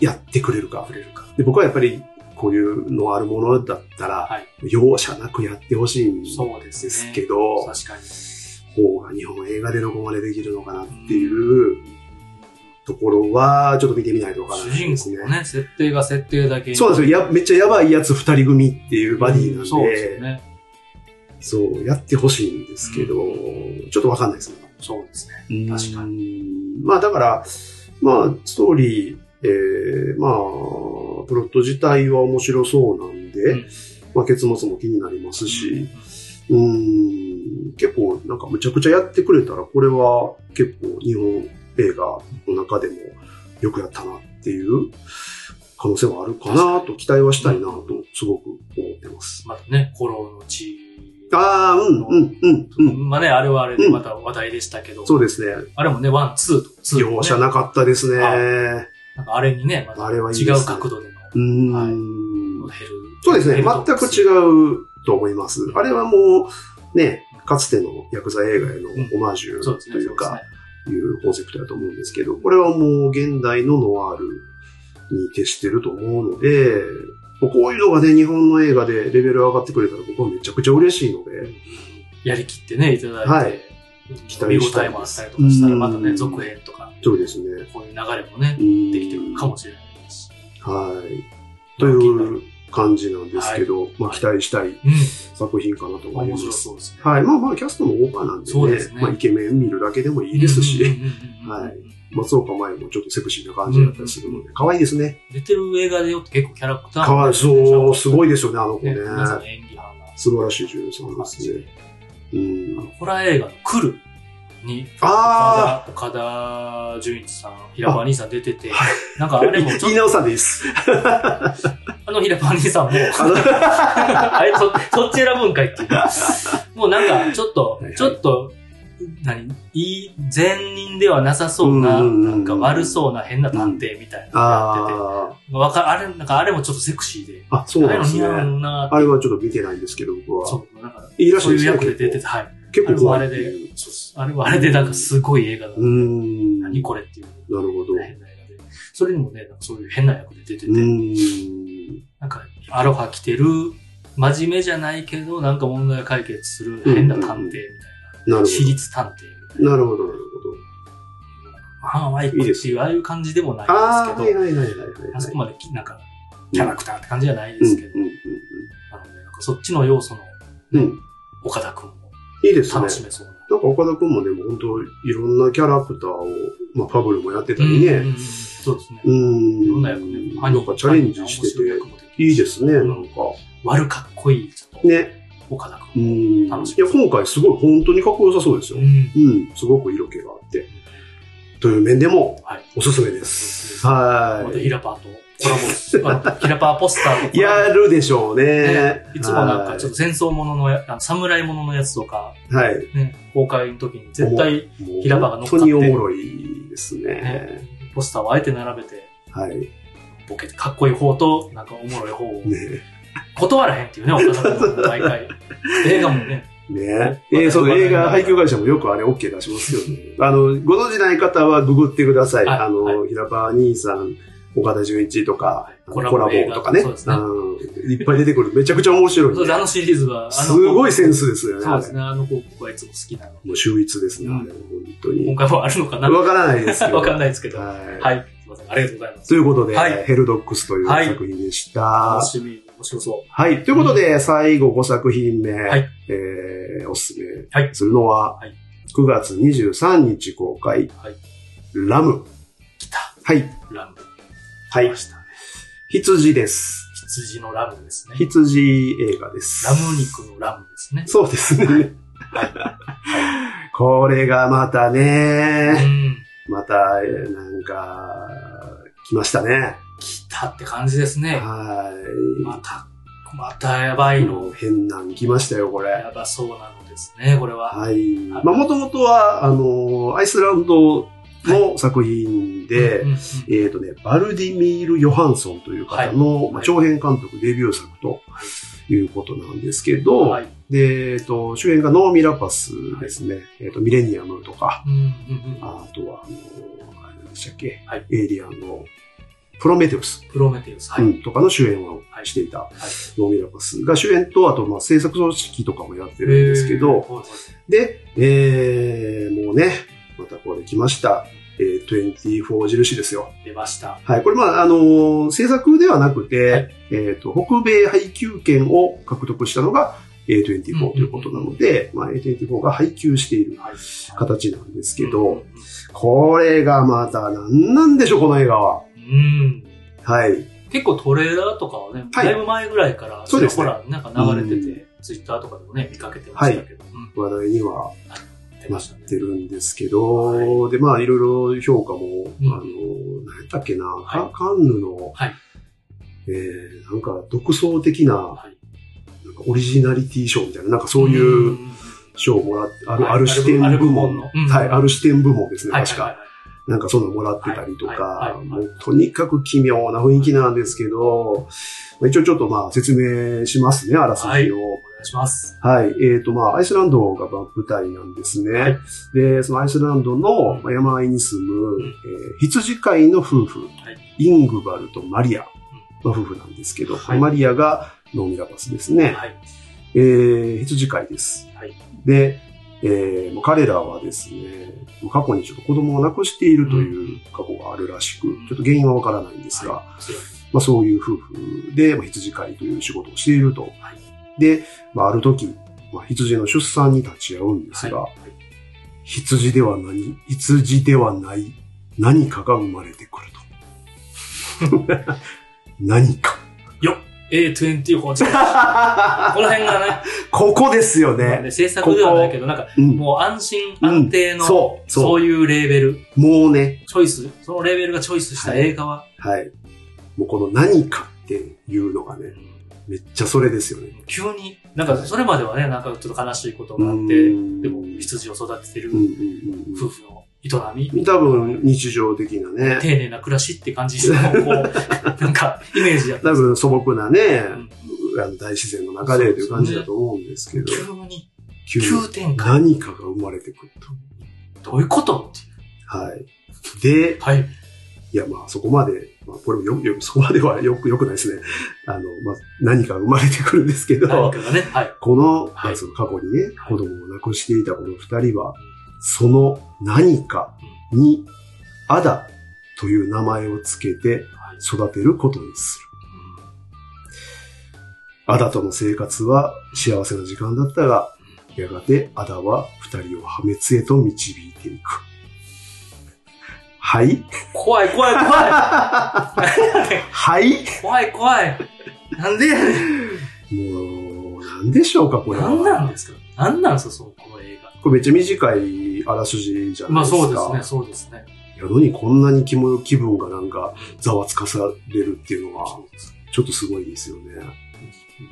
やってくれるか触。れるか。で僕はやっぱり、こういうのあるものだったら、はい。容赦なくやってほしいんでそうですけど、確かに。方が日本映画でどこまでできるのかなっていうところは、ちょっと見てみないとわから主ないですね。人公のね、設定が設定だけにそうですよ。や、めっちゃやばいやつ二人組っていうバディなんで、そうですよね。そう、やってほしいんですけど、ちょっとわかんないですね。そうですね。確かに。まあだから、まあ、ストーリー、えー、まあ、プロット自体は面白そうなんで、うんまあ結末も気になりますし、うーん、結構なんかむちゃくちゃやってくれたら、これは結構日本映画の中でもよくやったなっていう可能性はあるかなと期待はしたいなとすごく思ってます。またね、コロの地。ああ、うん、うん、うん、うん。まあね、あれはあれでまた話題でしたけど、そうですね。あれもね、ワン、ツーと、ツーとね容赦なかったですね。なんかあれにね、また違う角度でのうーん。はいヘル。そうですね。全く違うと思います。あれはもう、ね、かつてのヤクザ映画へのオマージュ。というか、いうコンセプトだと思うんですけど、これはもう現代のノワールに徹してると思うので、こういうのがね、日本の映画でレベル上がってくれたら僕はめちゃくちゃ嬉しいので、やりきってね、いただいて、はい期待見応したいえもあったりとかしたら、またね、うん続編とか、そうですね。こういう流れもね、でできてくるかもしれないですし。はい。という感じなんですけど、まあ期待したいうん。作品かなと思い面白ます。そうですね。はい。まあまあ、キャストも豪華なんでね。そうですねまあ、イケメン見るだけでもいいですし、はい松岡茉優もちょっとセクシーな感じだったりするので、可愛いですね。出てる映画でよって結構キャラクター可愛い、そう、すごいですよね、あの子ね演技派な素晴らしい女優さんですね。うん。ホラー映画の来るに、あ岡田、岡田准一さん、平場兄さん出てて、なんかあれもあちょっ言い直さんでいいです。と、あの平場兄さんも、あ れ、そ、そっち選ぶんかいっていう。もうなんか、ちょっとちょっと、何？いい、善人ではなさそうな、なんか悪そうな変な探偵みたいなのやってて、あわかあれ、なんかあれもちょっとセクシーで、あ、あ、そうなんですね。も似合うなあれはちょっと見てないんですけど、僕は。そう、なんか、いいらしいですね。そういう役で出てて、はい。結構あれであれもあれでなんかすごい映画だうーん。何これっていう。なるほど。う変な映画で。それにもね、なんかそういう変な役で出てて。なんか、アロハ着てる、真面目じゃないけど、なんか問題解決する変な探偵みたいな。なるほ私立探偵みたいな。ど。なるほど、なるああ、マイクっていう、ああいう感じでもないんですけど、はいはいはいはい。あそこまできなんか、キャラクターって感じじゃないですけど、うんうんなので、なんかそっちの要素の、うんうん。うん。岡田くんもいいですね。楽しめそうな。なんか岡田くんもでも本当いろんなキャラクターを、まあファブルもやってたりね。うんうんうんそうですね。うん。いろんな役ね。なんかチャレンジしてて、いいですね、なんか。悪かっこいい、ね。岡田く。うんん。い楽しみや、今回すごい本当にかっこよさそうですよ。うん。うん。すごく色気があって。という面でもはい。おすすめです。またはヒラパーとコラボヒラパーポスターとい。やるでしょうねね。いつもなんかちょっと戦争ものの侍もののやつとか、はい。ね、公開の時に絶対もう平場が乗っかって本当におもろいですねね。ポスターをあえて並べて、はい。ボケてかっこいい方と、なんかおもろい方をね。断らへんっていうね、岡田君も毎回。映画もね、ねえー、そう、映画配給会社もよくあれ OK 出しますけどね。あの、ご存知ない方はググってください。はいあの、は平場兄さん、岡田准一とか、コラボとかね。そうですねうんいっぱい出てくる。めちゃくちゃ面白い、そうあのシリーズは、すごいセンスですよね。そうですね、あの広告はいつも好きなので。もう秀逸ですね、うんあれ本当に。今回もあるのかなわからないですけど。わかんないですけど。はい。はい。すいません。ありがとうございます。ということで、はいヘルドックスというはい作品でした。楽しみ、面白そはい。ということで、最後5作品目、はいえー、おすすめはいするのは、はい9月23日公開、はいラム。う。来た。はい。ラム。はい来ま。したね。羊です。羊のラムですね。羊映画です。ラム肉のラムですね。そうですね。これがまたうね、ん。また、えーなんか、来ましたね。来たって感じですね。はい。また、またやばいの。変なん来ましたよ、これ。やばそうなのですね、これは。はい。まあ、もともとは、あの、アイスランドの作品で、うんうんえっ、とね、バルディミール・ヨハンソンという方の、はいまあ、長編監督デビュー作ということなんですけど、はい。で、えっ、と、主演がノーミラパスですね。えっ、と、ミレニアムとか、うんうんうんあとは、あの、あれでしたっけ、はいエイリアンのプロメテウス、プロメテウス。はい。うんとかの主演をしていた、ノーミラパスが主演と、あと、まあ、制作組織とかもやってるんですけど、で、えー、もうね、またこれ来ました。えー、24印ですよ。出ました。はい。これ、まあ、あのー制作ではなくて、はいえっ、と、北米配給権を獲得したのが A24 ということなので、まあ、A24 が配給しているはい。形なんですけうんど、これがまた何なんでしょう、この映画は。うん。はい。結構トレーラーとかはね、はい。だいぶ前ぐらいから、そうですね。ほら、なんか流れてて、ツイッターとかでもね、見かけてましたけど、うん。話題にはなっ。てるんですけど、で、まあ、いろいろ評価も、うん。あの、何やったっけな、はい。カカンヌの、はい。えー、なんか独創的な、はい。なんかオリジナリティ賞みたいな、なんかそういううん。賞をもらって、ある、はい。ある視点部門の。うん。はい、ある視点部門ですね、確か。なんかそんなのもらってたりとかもうとにかく奇妙な雰囲気なんですけど、まあ一応ちょっとまあ説明しますね、あらすじを。はいお願いします。はい。えっ、と、まあ、アイスランドが舞台なんですね。はいで、そのアイスランドの山あいに住む、んえー羊飼いの夫婦、はいイングバルとマリアの夫婦なんですけど、はいマリアがノーミラパスですね。はい。えー羊飼いです。はいで、えー彼らはですね、過去にちょっと子供を亡くしているという過去があるらしく、うんちょっと原因はわからないんですが、まあ、そういう夫婦で、まあ、羊飼いという仕事をしていると。で、まあ、ある時、まあ、羊の出産に立ち会うんですが、はい羊では何、羊ではない何かが生まれてくると。何か。よっ !A24 この辺がね、ここですよまあね。ね制作ではないけど、なんか、うん、もう安心安定の、そう、そう。いうレーベル、もうね、チョイス、そのレーベルがチョイスした映画は、はい。もうこの何かっていうのがね、めっちゃそれですよね。急に、なんかそれまではね、なんかちょっと悲しいことがあって、うん。でも羊を育ててる夫婦の営み、多分日常的なね、丁寧な暮らしって感じの、こう、なんか、イメージやった多分素朴なね、うんあの大自然の中でという感じだと思うんですけど、急に、急に急展開。何かが生まれてくると。どういうことっていう。はい。で、はい。いやまあそこまで、まあこれもよよそこまではよく、よくないですね。あの、まあ何かが生まれてくるんですけど、何かがね、はい。この、はいまあその過去にね、はい子供を亡くしていたこの二人は、その何かに、アダという名前をつけてはい育てることにする。アダとの生活は幸せな時間だったが、やがてアダは二人を破滅へと導いていく。はい？怖い怖い怖い はい？怖い怖いなんでやねんもう、なんでしょうか、これは。何なんですか？何なんですか、その、こ。これめっちゃ短いあらすじじゃなまあいですか。そうですね、そうですね。やのにこんなに気も気分がなんかざわつかされるっていうのは、ちょっとすごいですよね。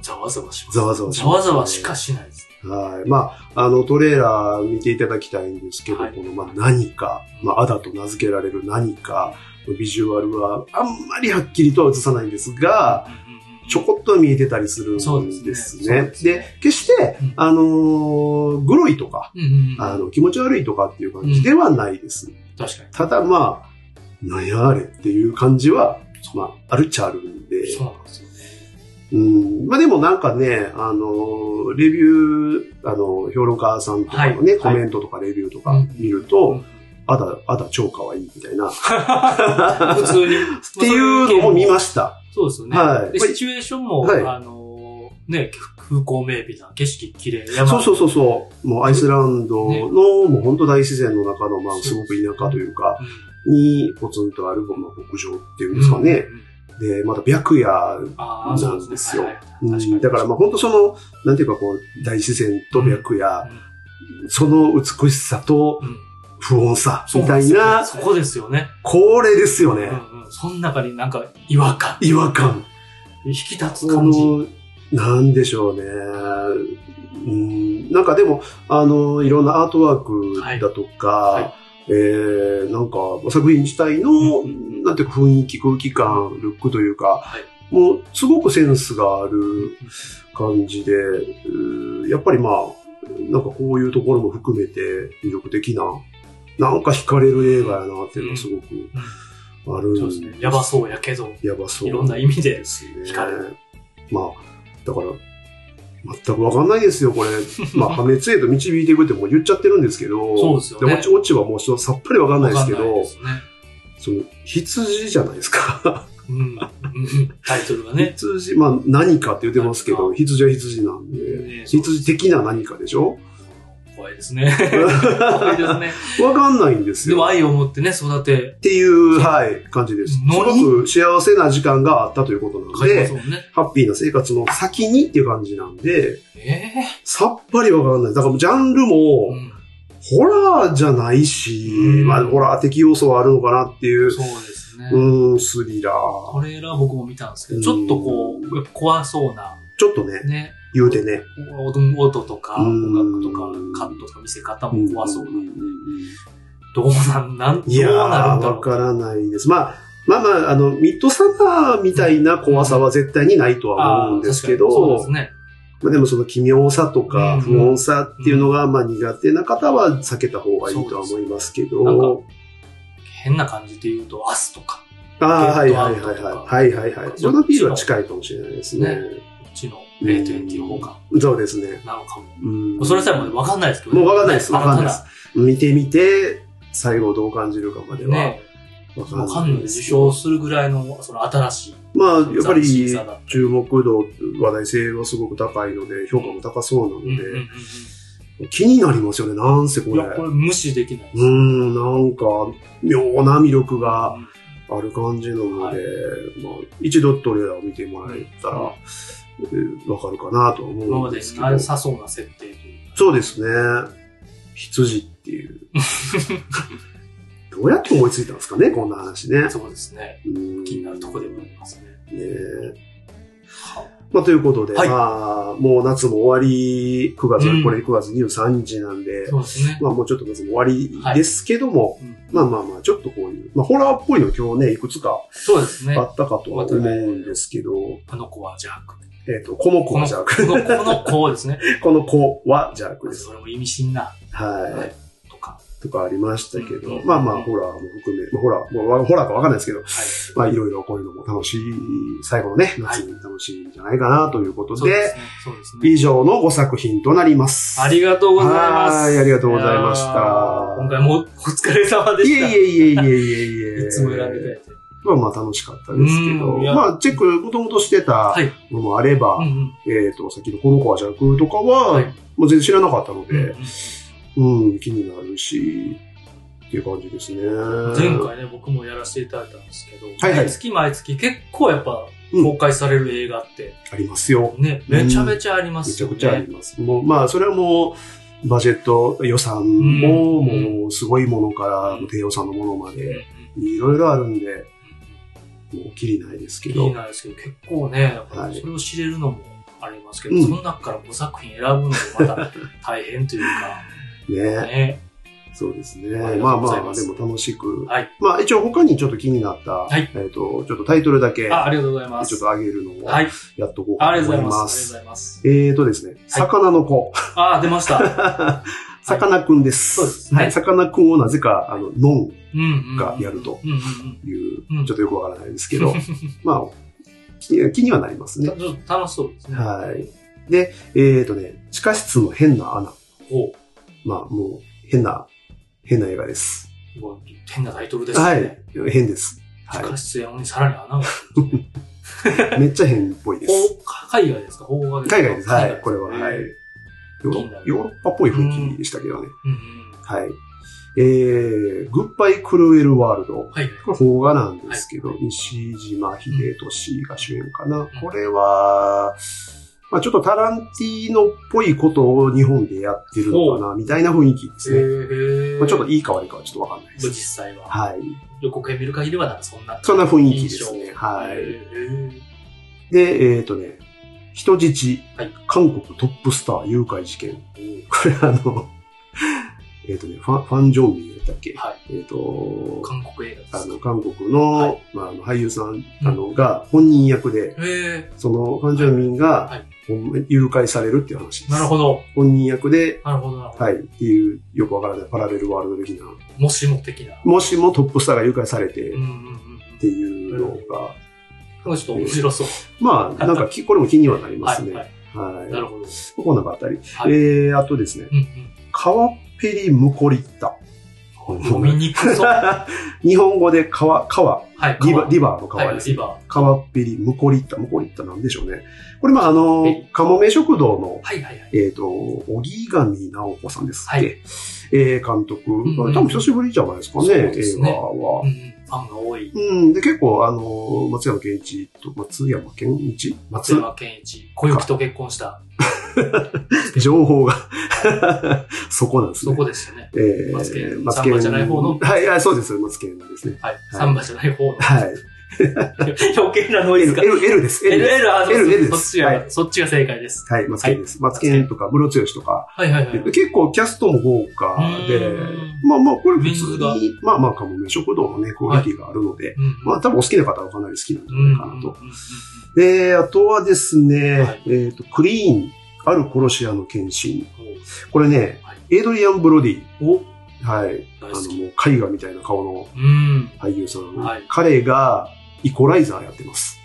ざわざわします。ざわざわしざますわざわしかしないです。はい。まあ、あの、トレーラー見ていただきたいんですけど、はいこの、まあ、何か、まあ、アダと名付けられる何か、ビジュアルはあんまりはっきりとは映さないんですが、ちょこっと見えてたりするんですね。そうで決して、うんあのーグロいとか、うんうんうんあの、気持ち悪いとかっていう感じではないです。確かに。ただまあ、なんやあれっていう感じは、まあ、あるっちゃあるんで、そうなんですよね。うん。まあでもなんかね、あの、レビュー、あの、評論家さんとかのね、はいコメントとかレビューとかうん見ると、うんあだ、あだ超可愛いみたいな。っ 普通に。っていうのも見ました。そうですよね。はい。で、シチュエーションも、はい。あのー、ね、風光明媚な景色綺麗、山。そうそうそうそう。もうアイスランドの、もう本当大自然の中の、まあすごく田舎というか、うん。にポツンとある、まあ、牧場っていうんですかね。うん。うんで、また白夜ああ、そうですね。はい。はいうん。確かに。だからまあ本当その、なんていうかこう、大自然と白夜、うん。その美しさとうん不穏さみたいな、そこですよね。これですよね。うんうん。その中になんか違和感。違和感。引き立つこ感じ。の、なんでしょうね。うん、なんかでも、あの、いろんなアートワークだとか、はいはいえー、なんか作品自体の、うんなんていうか雰囲気、空気感、ルックというか、はい。もうすごくセンスがある感じで、うーやっぱりまあ、なんかこういうところも含めて魅力的な、なんか惹かれる映画やなっていうのがすごくあるんですね。やばそうやけど、やばそう。いろんな意味でですね惹かれる。まあ、だから、全くわかんないですよ、これ。まあ、破滅へと導いていくってもう言っちゃってるんですけど、そうですよねオチはもうちょっとさっぱりわかんないですけどね。その、羊じゃないですか。うん。うんタイトルがね。羊、まあ何かって言ってますけど、何羊は羊なんで、ね羊的な何かでしょ？怖いですね。怖いですね。わかんないんですよ。でも愛を持ってね、育て、っていう、はい、感じです。す何ごく幸せな時間があったということなのでね。ハッピーな生活の先にっていう感じなんで、えさっぱりわかんない。だからジャンルえも、うんホラーじゃないし、うんまあホラー的要素はあるのかなっていう、そうですね。うん、スリラトー。レーラー僕も見たんですけど、うんちょっとこう、怖そうな、ちょっとね、ね、言うてね。音音とか、うん音楽とか、カットとか見せ方も怖そうな。んんんどうなん、なん、どうなるんだろう。わからないです。まあ、まあまあ、あの、ミッドサマーみたいな怖さは絶対にないとは思うんですけど、そうですね。まあでもその奇妙さとかうん不穏さっていうのが、まあ苦手な方は避けた方がいいとは思いますけなんど、か変な感じで言うと、アスとか、ああ、はいはいはいはい。はいはいはい。ジョナピールは近いかもしれないですね。こっちの0.2の方が、そうですね。なのかも。うんそれさえもわかんないですけどもうわかんないですねわかんないです見てみて、最後どう感じるかまでは。ねわわかんない。受賞するぐらいの、その新しい。まあ、やっぱり注目度、話題性はすごく高いので、評価も高そうなので、気になりますよね、なんせこうん。いれ。や、これ無視できないです。うーん、なんか、妙な魅力がうんある感じなので、はいまあ、一度トレーラーを見てもらえたら、わかるかなとは思うんですけど。なさそうな設定というか。そうですね。羊っていう。どうやって思いついたんですかね、こんな話ね。そうですね。うん気になるとこでもありますね。ねえまあ、ということで、はいまあ、もう夏も終わり、9月、うんこれ9月23日なんで、そうですね。まあもうちょっと夏も終わりですけども、うんまあまあまあ、ちょっとこういう、まあホラーっぽいの今日ね、いくつかそうですねあ。ったかとは思うんですけど、あの子は邪悪。えっ、と、この子は邪悪。このこの子ですね。この子は邪悪です。それも意味深な、はい。とか。とかありましたけど、うんまあまあ、ホラーも含め、まあ、ホラー、もうホラーかわかんないですけど、はい。まあいろいろこういうのも楽しい、最後のね、夏に楽しいんじゃないかなということで、そうですね。そうですね。以上の5作品となります。ありがとうございます。はい、ありがとうございました。今回もお疲れ様でいした。えいえいえいえいえいえ。いつも選んでいただいて。まあまあ楽しかったですけど、まあチェックもともとしてたはい。のもあれば。えっ、と、さっきのこの子は弱とかは、はいもう全然知らなかったので、うん、気になるし、っていう感じですね。前回ね、僕もやらせていただいたんですけど、はいはい毎月毎月結構やっぱうん公開される映画って、ありますよ。ね、めちゃめちゃありまめすよね。ちゃくちゃあります。もう、まあ、それはもう、バジェット予算も、うんもう、すごいものから、低予算のものまで、いろいろあるんで、もう、きりないですけど。なるんですけど、結構ね、それを知れるのもありますけど、うんその中から5作品選ぶのもまた大変というか、ね。ね。そうですね。あまあまあ、ますでも楽しく。はい。まあ、一応他にちょっと気になった、はいえっ、と、ちょっとタイトルだけ、あ、ありがとうございます。ちょっと上げるのを、はい。やっとこうかありとがとうございます。ありがとうご。ざいます。えっ、とですね、魚の子。あ、出ました。さかなクンです。そうですねはい。さかなクンをなぜか、あの、ノ。ンがやると。いう、うんちょっとよくわからないですけど、まあ、気気にはなりますね。ちょっと楽しそうですね。はい。で、えっ、とね、地下室の変な穴。ほまあ、もう、変な、変な映画です。変なタイトルですね。はい。変です。地は下室やのにさらに穴が。い。めっちゃ変っぽいです。海外ですか？邦画ですか？海外です。はい。これは、はい。へヨーロッパっぽい雰囲気でしたけどね。はい。えー、グッバイ・クルエル・ワールド。はい。これ邦画なんですけど、西島秀俊が主演かな。これは、まあちょっとタランティーノっぽいことを日本でやってるのかな、みたいな雰囲気ですね。へまあ、ちょっといいか悪いかはちょっとわかんないで実す。際は。はい。予告編見る限りはなんかそんな。そんな雰囲気ですねはいで、えっ、とね、人質、はい韓国トップスター誘拐事件。これあの、えっ、とね、ファン、ファンジョンミンやったっけ？はい。えっ、と、韓国映画。あの、韓国の、はいまあ、あの俳優さん、あの、が本人役で、へその、ファンジョンミンが、はい誘拐されるっていう話です。ーなるほど。本人役で、なるほど。はい、っていう、よくわからないパラレルワールド的な。もしも的な。もしもトップスターが誘拐されて、っうんうんうんていうのが、うん。ちょっと面白そう。まあ、なんかき、これも気にはなりますね。はいはい。はい。なるほど。こんなのがあったり。はいえー、あとですね、うんうん。川っぺりムコリッタ。飲みにくそう。は 日本語で川、川、い。リバリババーの川はい、です、リバ川っぺりムコリッタ。ムコリッタなんでしょうね。これ、まあ、あのはい、かもめ食堂のー。、はいはいはい。えっ、と、荻上直子さんですっけ、はいえー監督、んうん多分久しぶりじゃないですかね、ね映画はうん。うん。ファンが多い。うん、で、結構、あの、松山健一と、松山健一？松松山健一、小雪と結婚した。情報が、そこなんですね。そこですよね。えー、マツケンマツサンバじゃない方のはい、はい、そうです、マツケンですね。はい。サンバじゃない方の。はい。余計なノイズが。L、L です。L、L、L、L です。はそっちが、い。そっちが正解です。はい、マツケンです。マツケンとか、ムロツヨシとか。はいはいはい。結構キャストも豪華でまあまあ、これ普通に、まあまあ、かもめ食堂のね、クオリティがあるので、うんまあ多分お好きな方はかなり好きなんじゃうんないかなと。で、あとはですね、はいえっ、と、クリーン、ある殺し屋の献身。うんこれね、はいエイドリアン・ブロディ。お、はい。あの。もう絵画みたいな顔のうん。俳優さん。はい彼が、イコライザーやってます。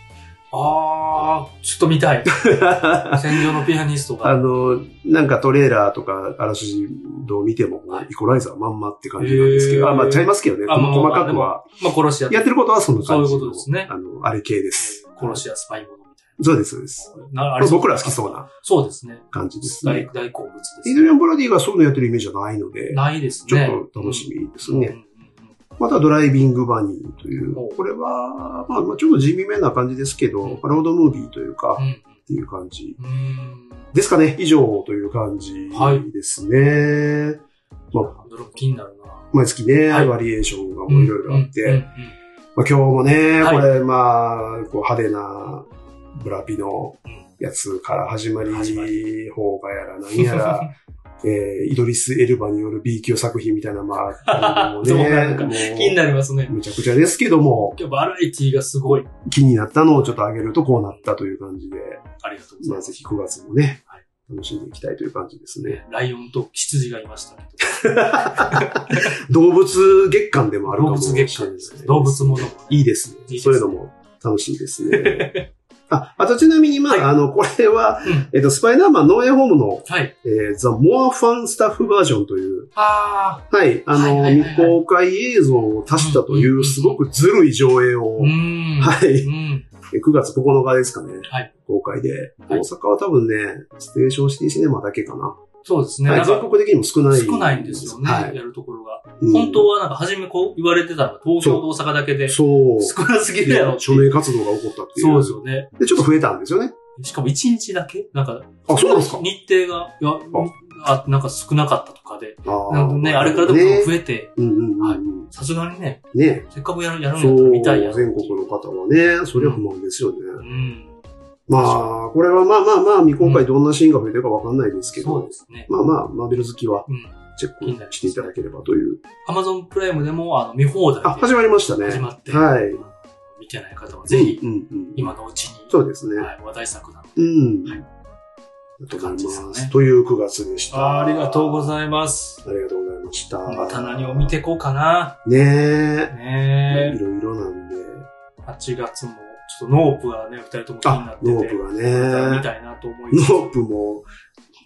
あー、ちょっと見たい。戦場のピアニストあが。の、なんかトレーラーとか、あらすじどう見ても、はいイコライザーまんまって感じなんですけど、あ、まあ、ちゃいますけどね。細かくは。まあ、殺し屋。やってることはその感じの。そういうことですねあの、あれ系です。殺し屋スパイものみたいそうです、そうです。な。なあこれ僕ら好きそうなそうですね。感じです大ね。大好物ですイドリアン・ブロディがそういうのやってるイメージはないので、ないですちょね。っと楽しみですね。うんうんうんまたドライビングバニーというこれは、まあ、まあちょっと地味めな感じですけど、うんロードムービーというか、っていう感じ。ですかね。以上という感じはいですね。まあ、気になるな。毎月ね、はいバリエーションがもういろいろあって、うんうんうんまあ、今日もね、はいこれ、まあ、こう派手なブラピのうんやつから始まり、始ま邦画やら何やら、えー、イドリス・エルバによる B 級作品みたいな、まあ、もね、もう気になりますね。むちゃくちゃですけども、今日バラエティがすごい。気になったのをちょっと上げるとこうなったという感じで、ありがとうございますぜ。ひ9月もねはい、楽しんでいきたいという感じですね。ねライオンと羊がいましたけ 動物月間でもあど。るかも動物しれないですね。動物ものもね。いいですね。いいですねそういうのも楽しいですね。あ、あとちなみに、まあ、はいあの、これは、うんえっと、スパイダーマンノーエイホームの、はい。えー、ザ・モア・ファン・スタッフバージョンという、あはい、あの、はいはいはいはい未公開映像を足したというすごくずるい上映をー。う、ーん。はい、うん。9月9日ですかね、はい公開で。はい大阪は多分ね、ステーションシティシネマだけかな。そうですね。全国的にも少ない。少ないんですよね。はい。やるところが。うん本当はなんか初めこう言われてたのが東京と大阪だけで少そう。なすぎるやろ署名活動が起こったっていう。そうですよね。で、ちょっと増えたんですよね。しかも1日だけ？なんか、あ、そうなんですか？日程が、いや、あ、なんか少なかったとかで。あなんかね、あれからでもね増えて、うんうんうん。はいさすがにね、ねせっかくやる、やるんやったら見たいやろ。全国の方はね、それは不満ですよね。うん。まあ、これはまあまあまあ、未公開どんなシーンが増えてるかわかんないですけどそうで、すね。まあまあ、マーベル好きはうん。チェックしていただければという。アマゾンプライムでも、あの、見放題あ、で始まりましたね。始まって、はい。見てない方はぜひ、うんうんうん、今のうちに、そうですね。はい、話題作なので。うん。はいとうございすねという9月でした。ありがとうごいざいます。ありがとうございました。また何を見てこうかな。ねえ。ねいろいろなんで。え。8月もちょっとノープがね、二人とも気になっあ、てて。ノープが見ね。たいなと思います。ノープも、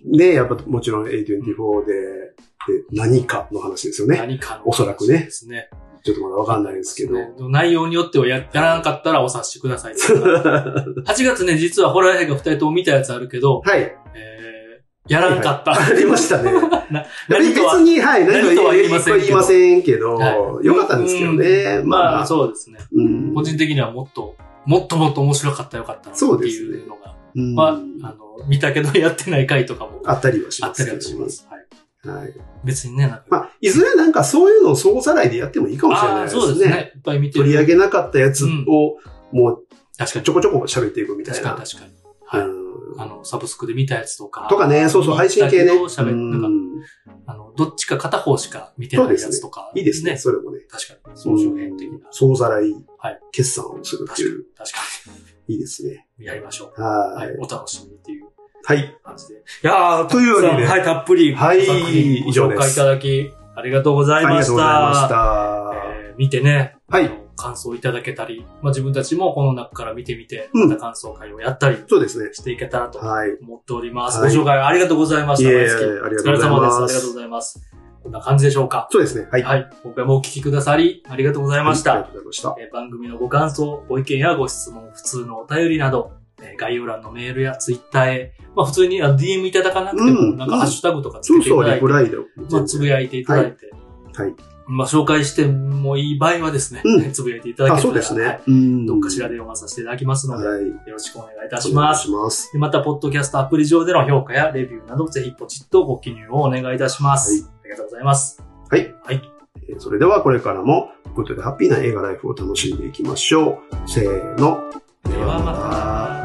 ね、やっぱもちろん A24 で、で、何かの話ですよね。何かの。おそらくねですね。ちょっとまだわかんないですけど。ね内容によってはややらなかったらお察しください。8月ね、実はホラー映画二人とも見たやつあるけど、はい。えー、やらなかった。ありましたね。な別何とはに、はい、何とはは言いま言いませんけどせんけど、はいよかったんですけどね。うんまあ、そうですね。うん個人的にはもっと、もっともっと面白かったよかったなっていうのが、うんまあ、あの、見たけどやってない回とかもあったりはしあったりはします。はい。はい。別にね、なんか。まあ、いずれなんかそういうのを総ざらいでやってもいいかもしれないですね。そうですね。いっぱい見てる。取り上げなかったやつを、もう確かにちょ。こちょこ喋っていくみたいな。確かに確かに。はい。うんあの、サブスクで見たやつとか。とかね、そうそう、配信系ね。喋るなんかうんあの、どっちか片方しか見てないやつとか。いいですね、それもね。確かに。総集編的な。総ざらいはい、決算をするっていう、確かいいですね。に。やりましょう。ははいい。。お楽しみにっていうはい。感じで。いやー、というわけでたくさんはい、たっぷり。はい作品ご以上です紹介いただき、ありがとうござありがいまし。とうございましたた。えー見てね、はい感想いただけたり、まあ、自分たちもこの中から見てみて、うんまた感想会をやったりそうですね。していけたらとはい。思っております。はいご紹介ありがとうございました。いえ毎月ありがとうございますお疲れ様です。ありがとうございます。こんな感じでしょうか。そうですね。はい。はい。今回もお聞きくださり、ありがとうございました。ありがとうございました。えー番組のご感想、ご意見やご質問、普通のお便りなど、えー概要欄のメールやツイッターへ、まあ普通に DM いただかなくても、うんなんかハッシュタグとかつけていただいて、つぶやいていただいて、はい。まあ紹介してもいい場合はですね、うんつぶやいていただけあ、たら、そうですはねどっかしらで読まさせていただきますので、はい。よろしくお願いいたおします。ます。でまた、ポッドキャストアプリ上での評価やレビューなど、ぜひポチッとご記入をお願いいたします。はいありがとうございます。はい。はい。えーそれではこれからも、グッドでハッピーな映画ライフを楽しんでいきましょう。せーの。ではまた。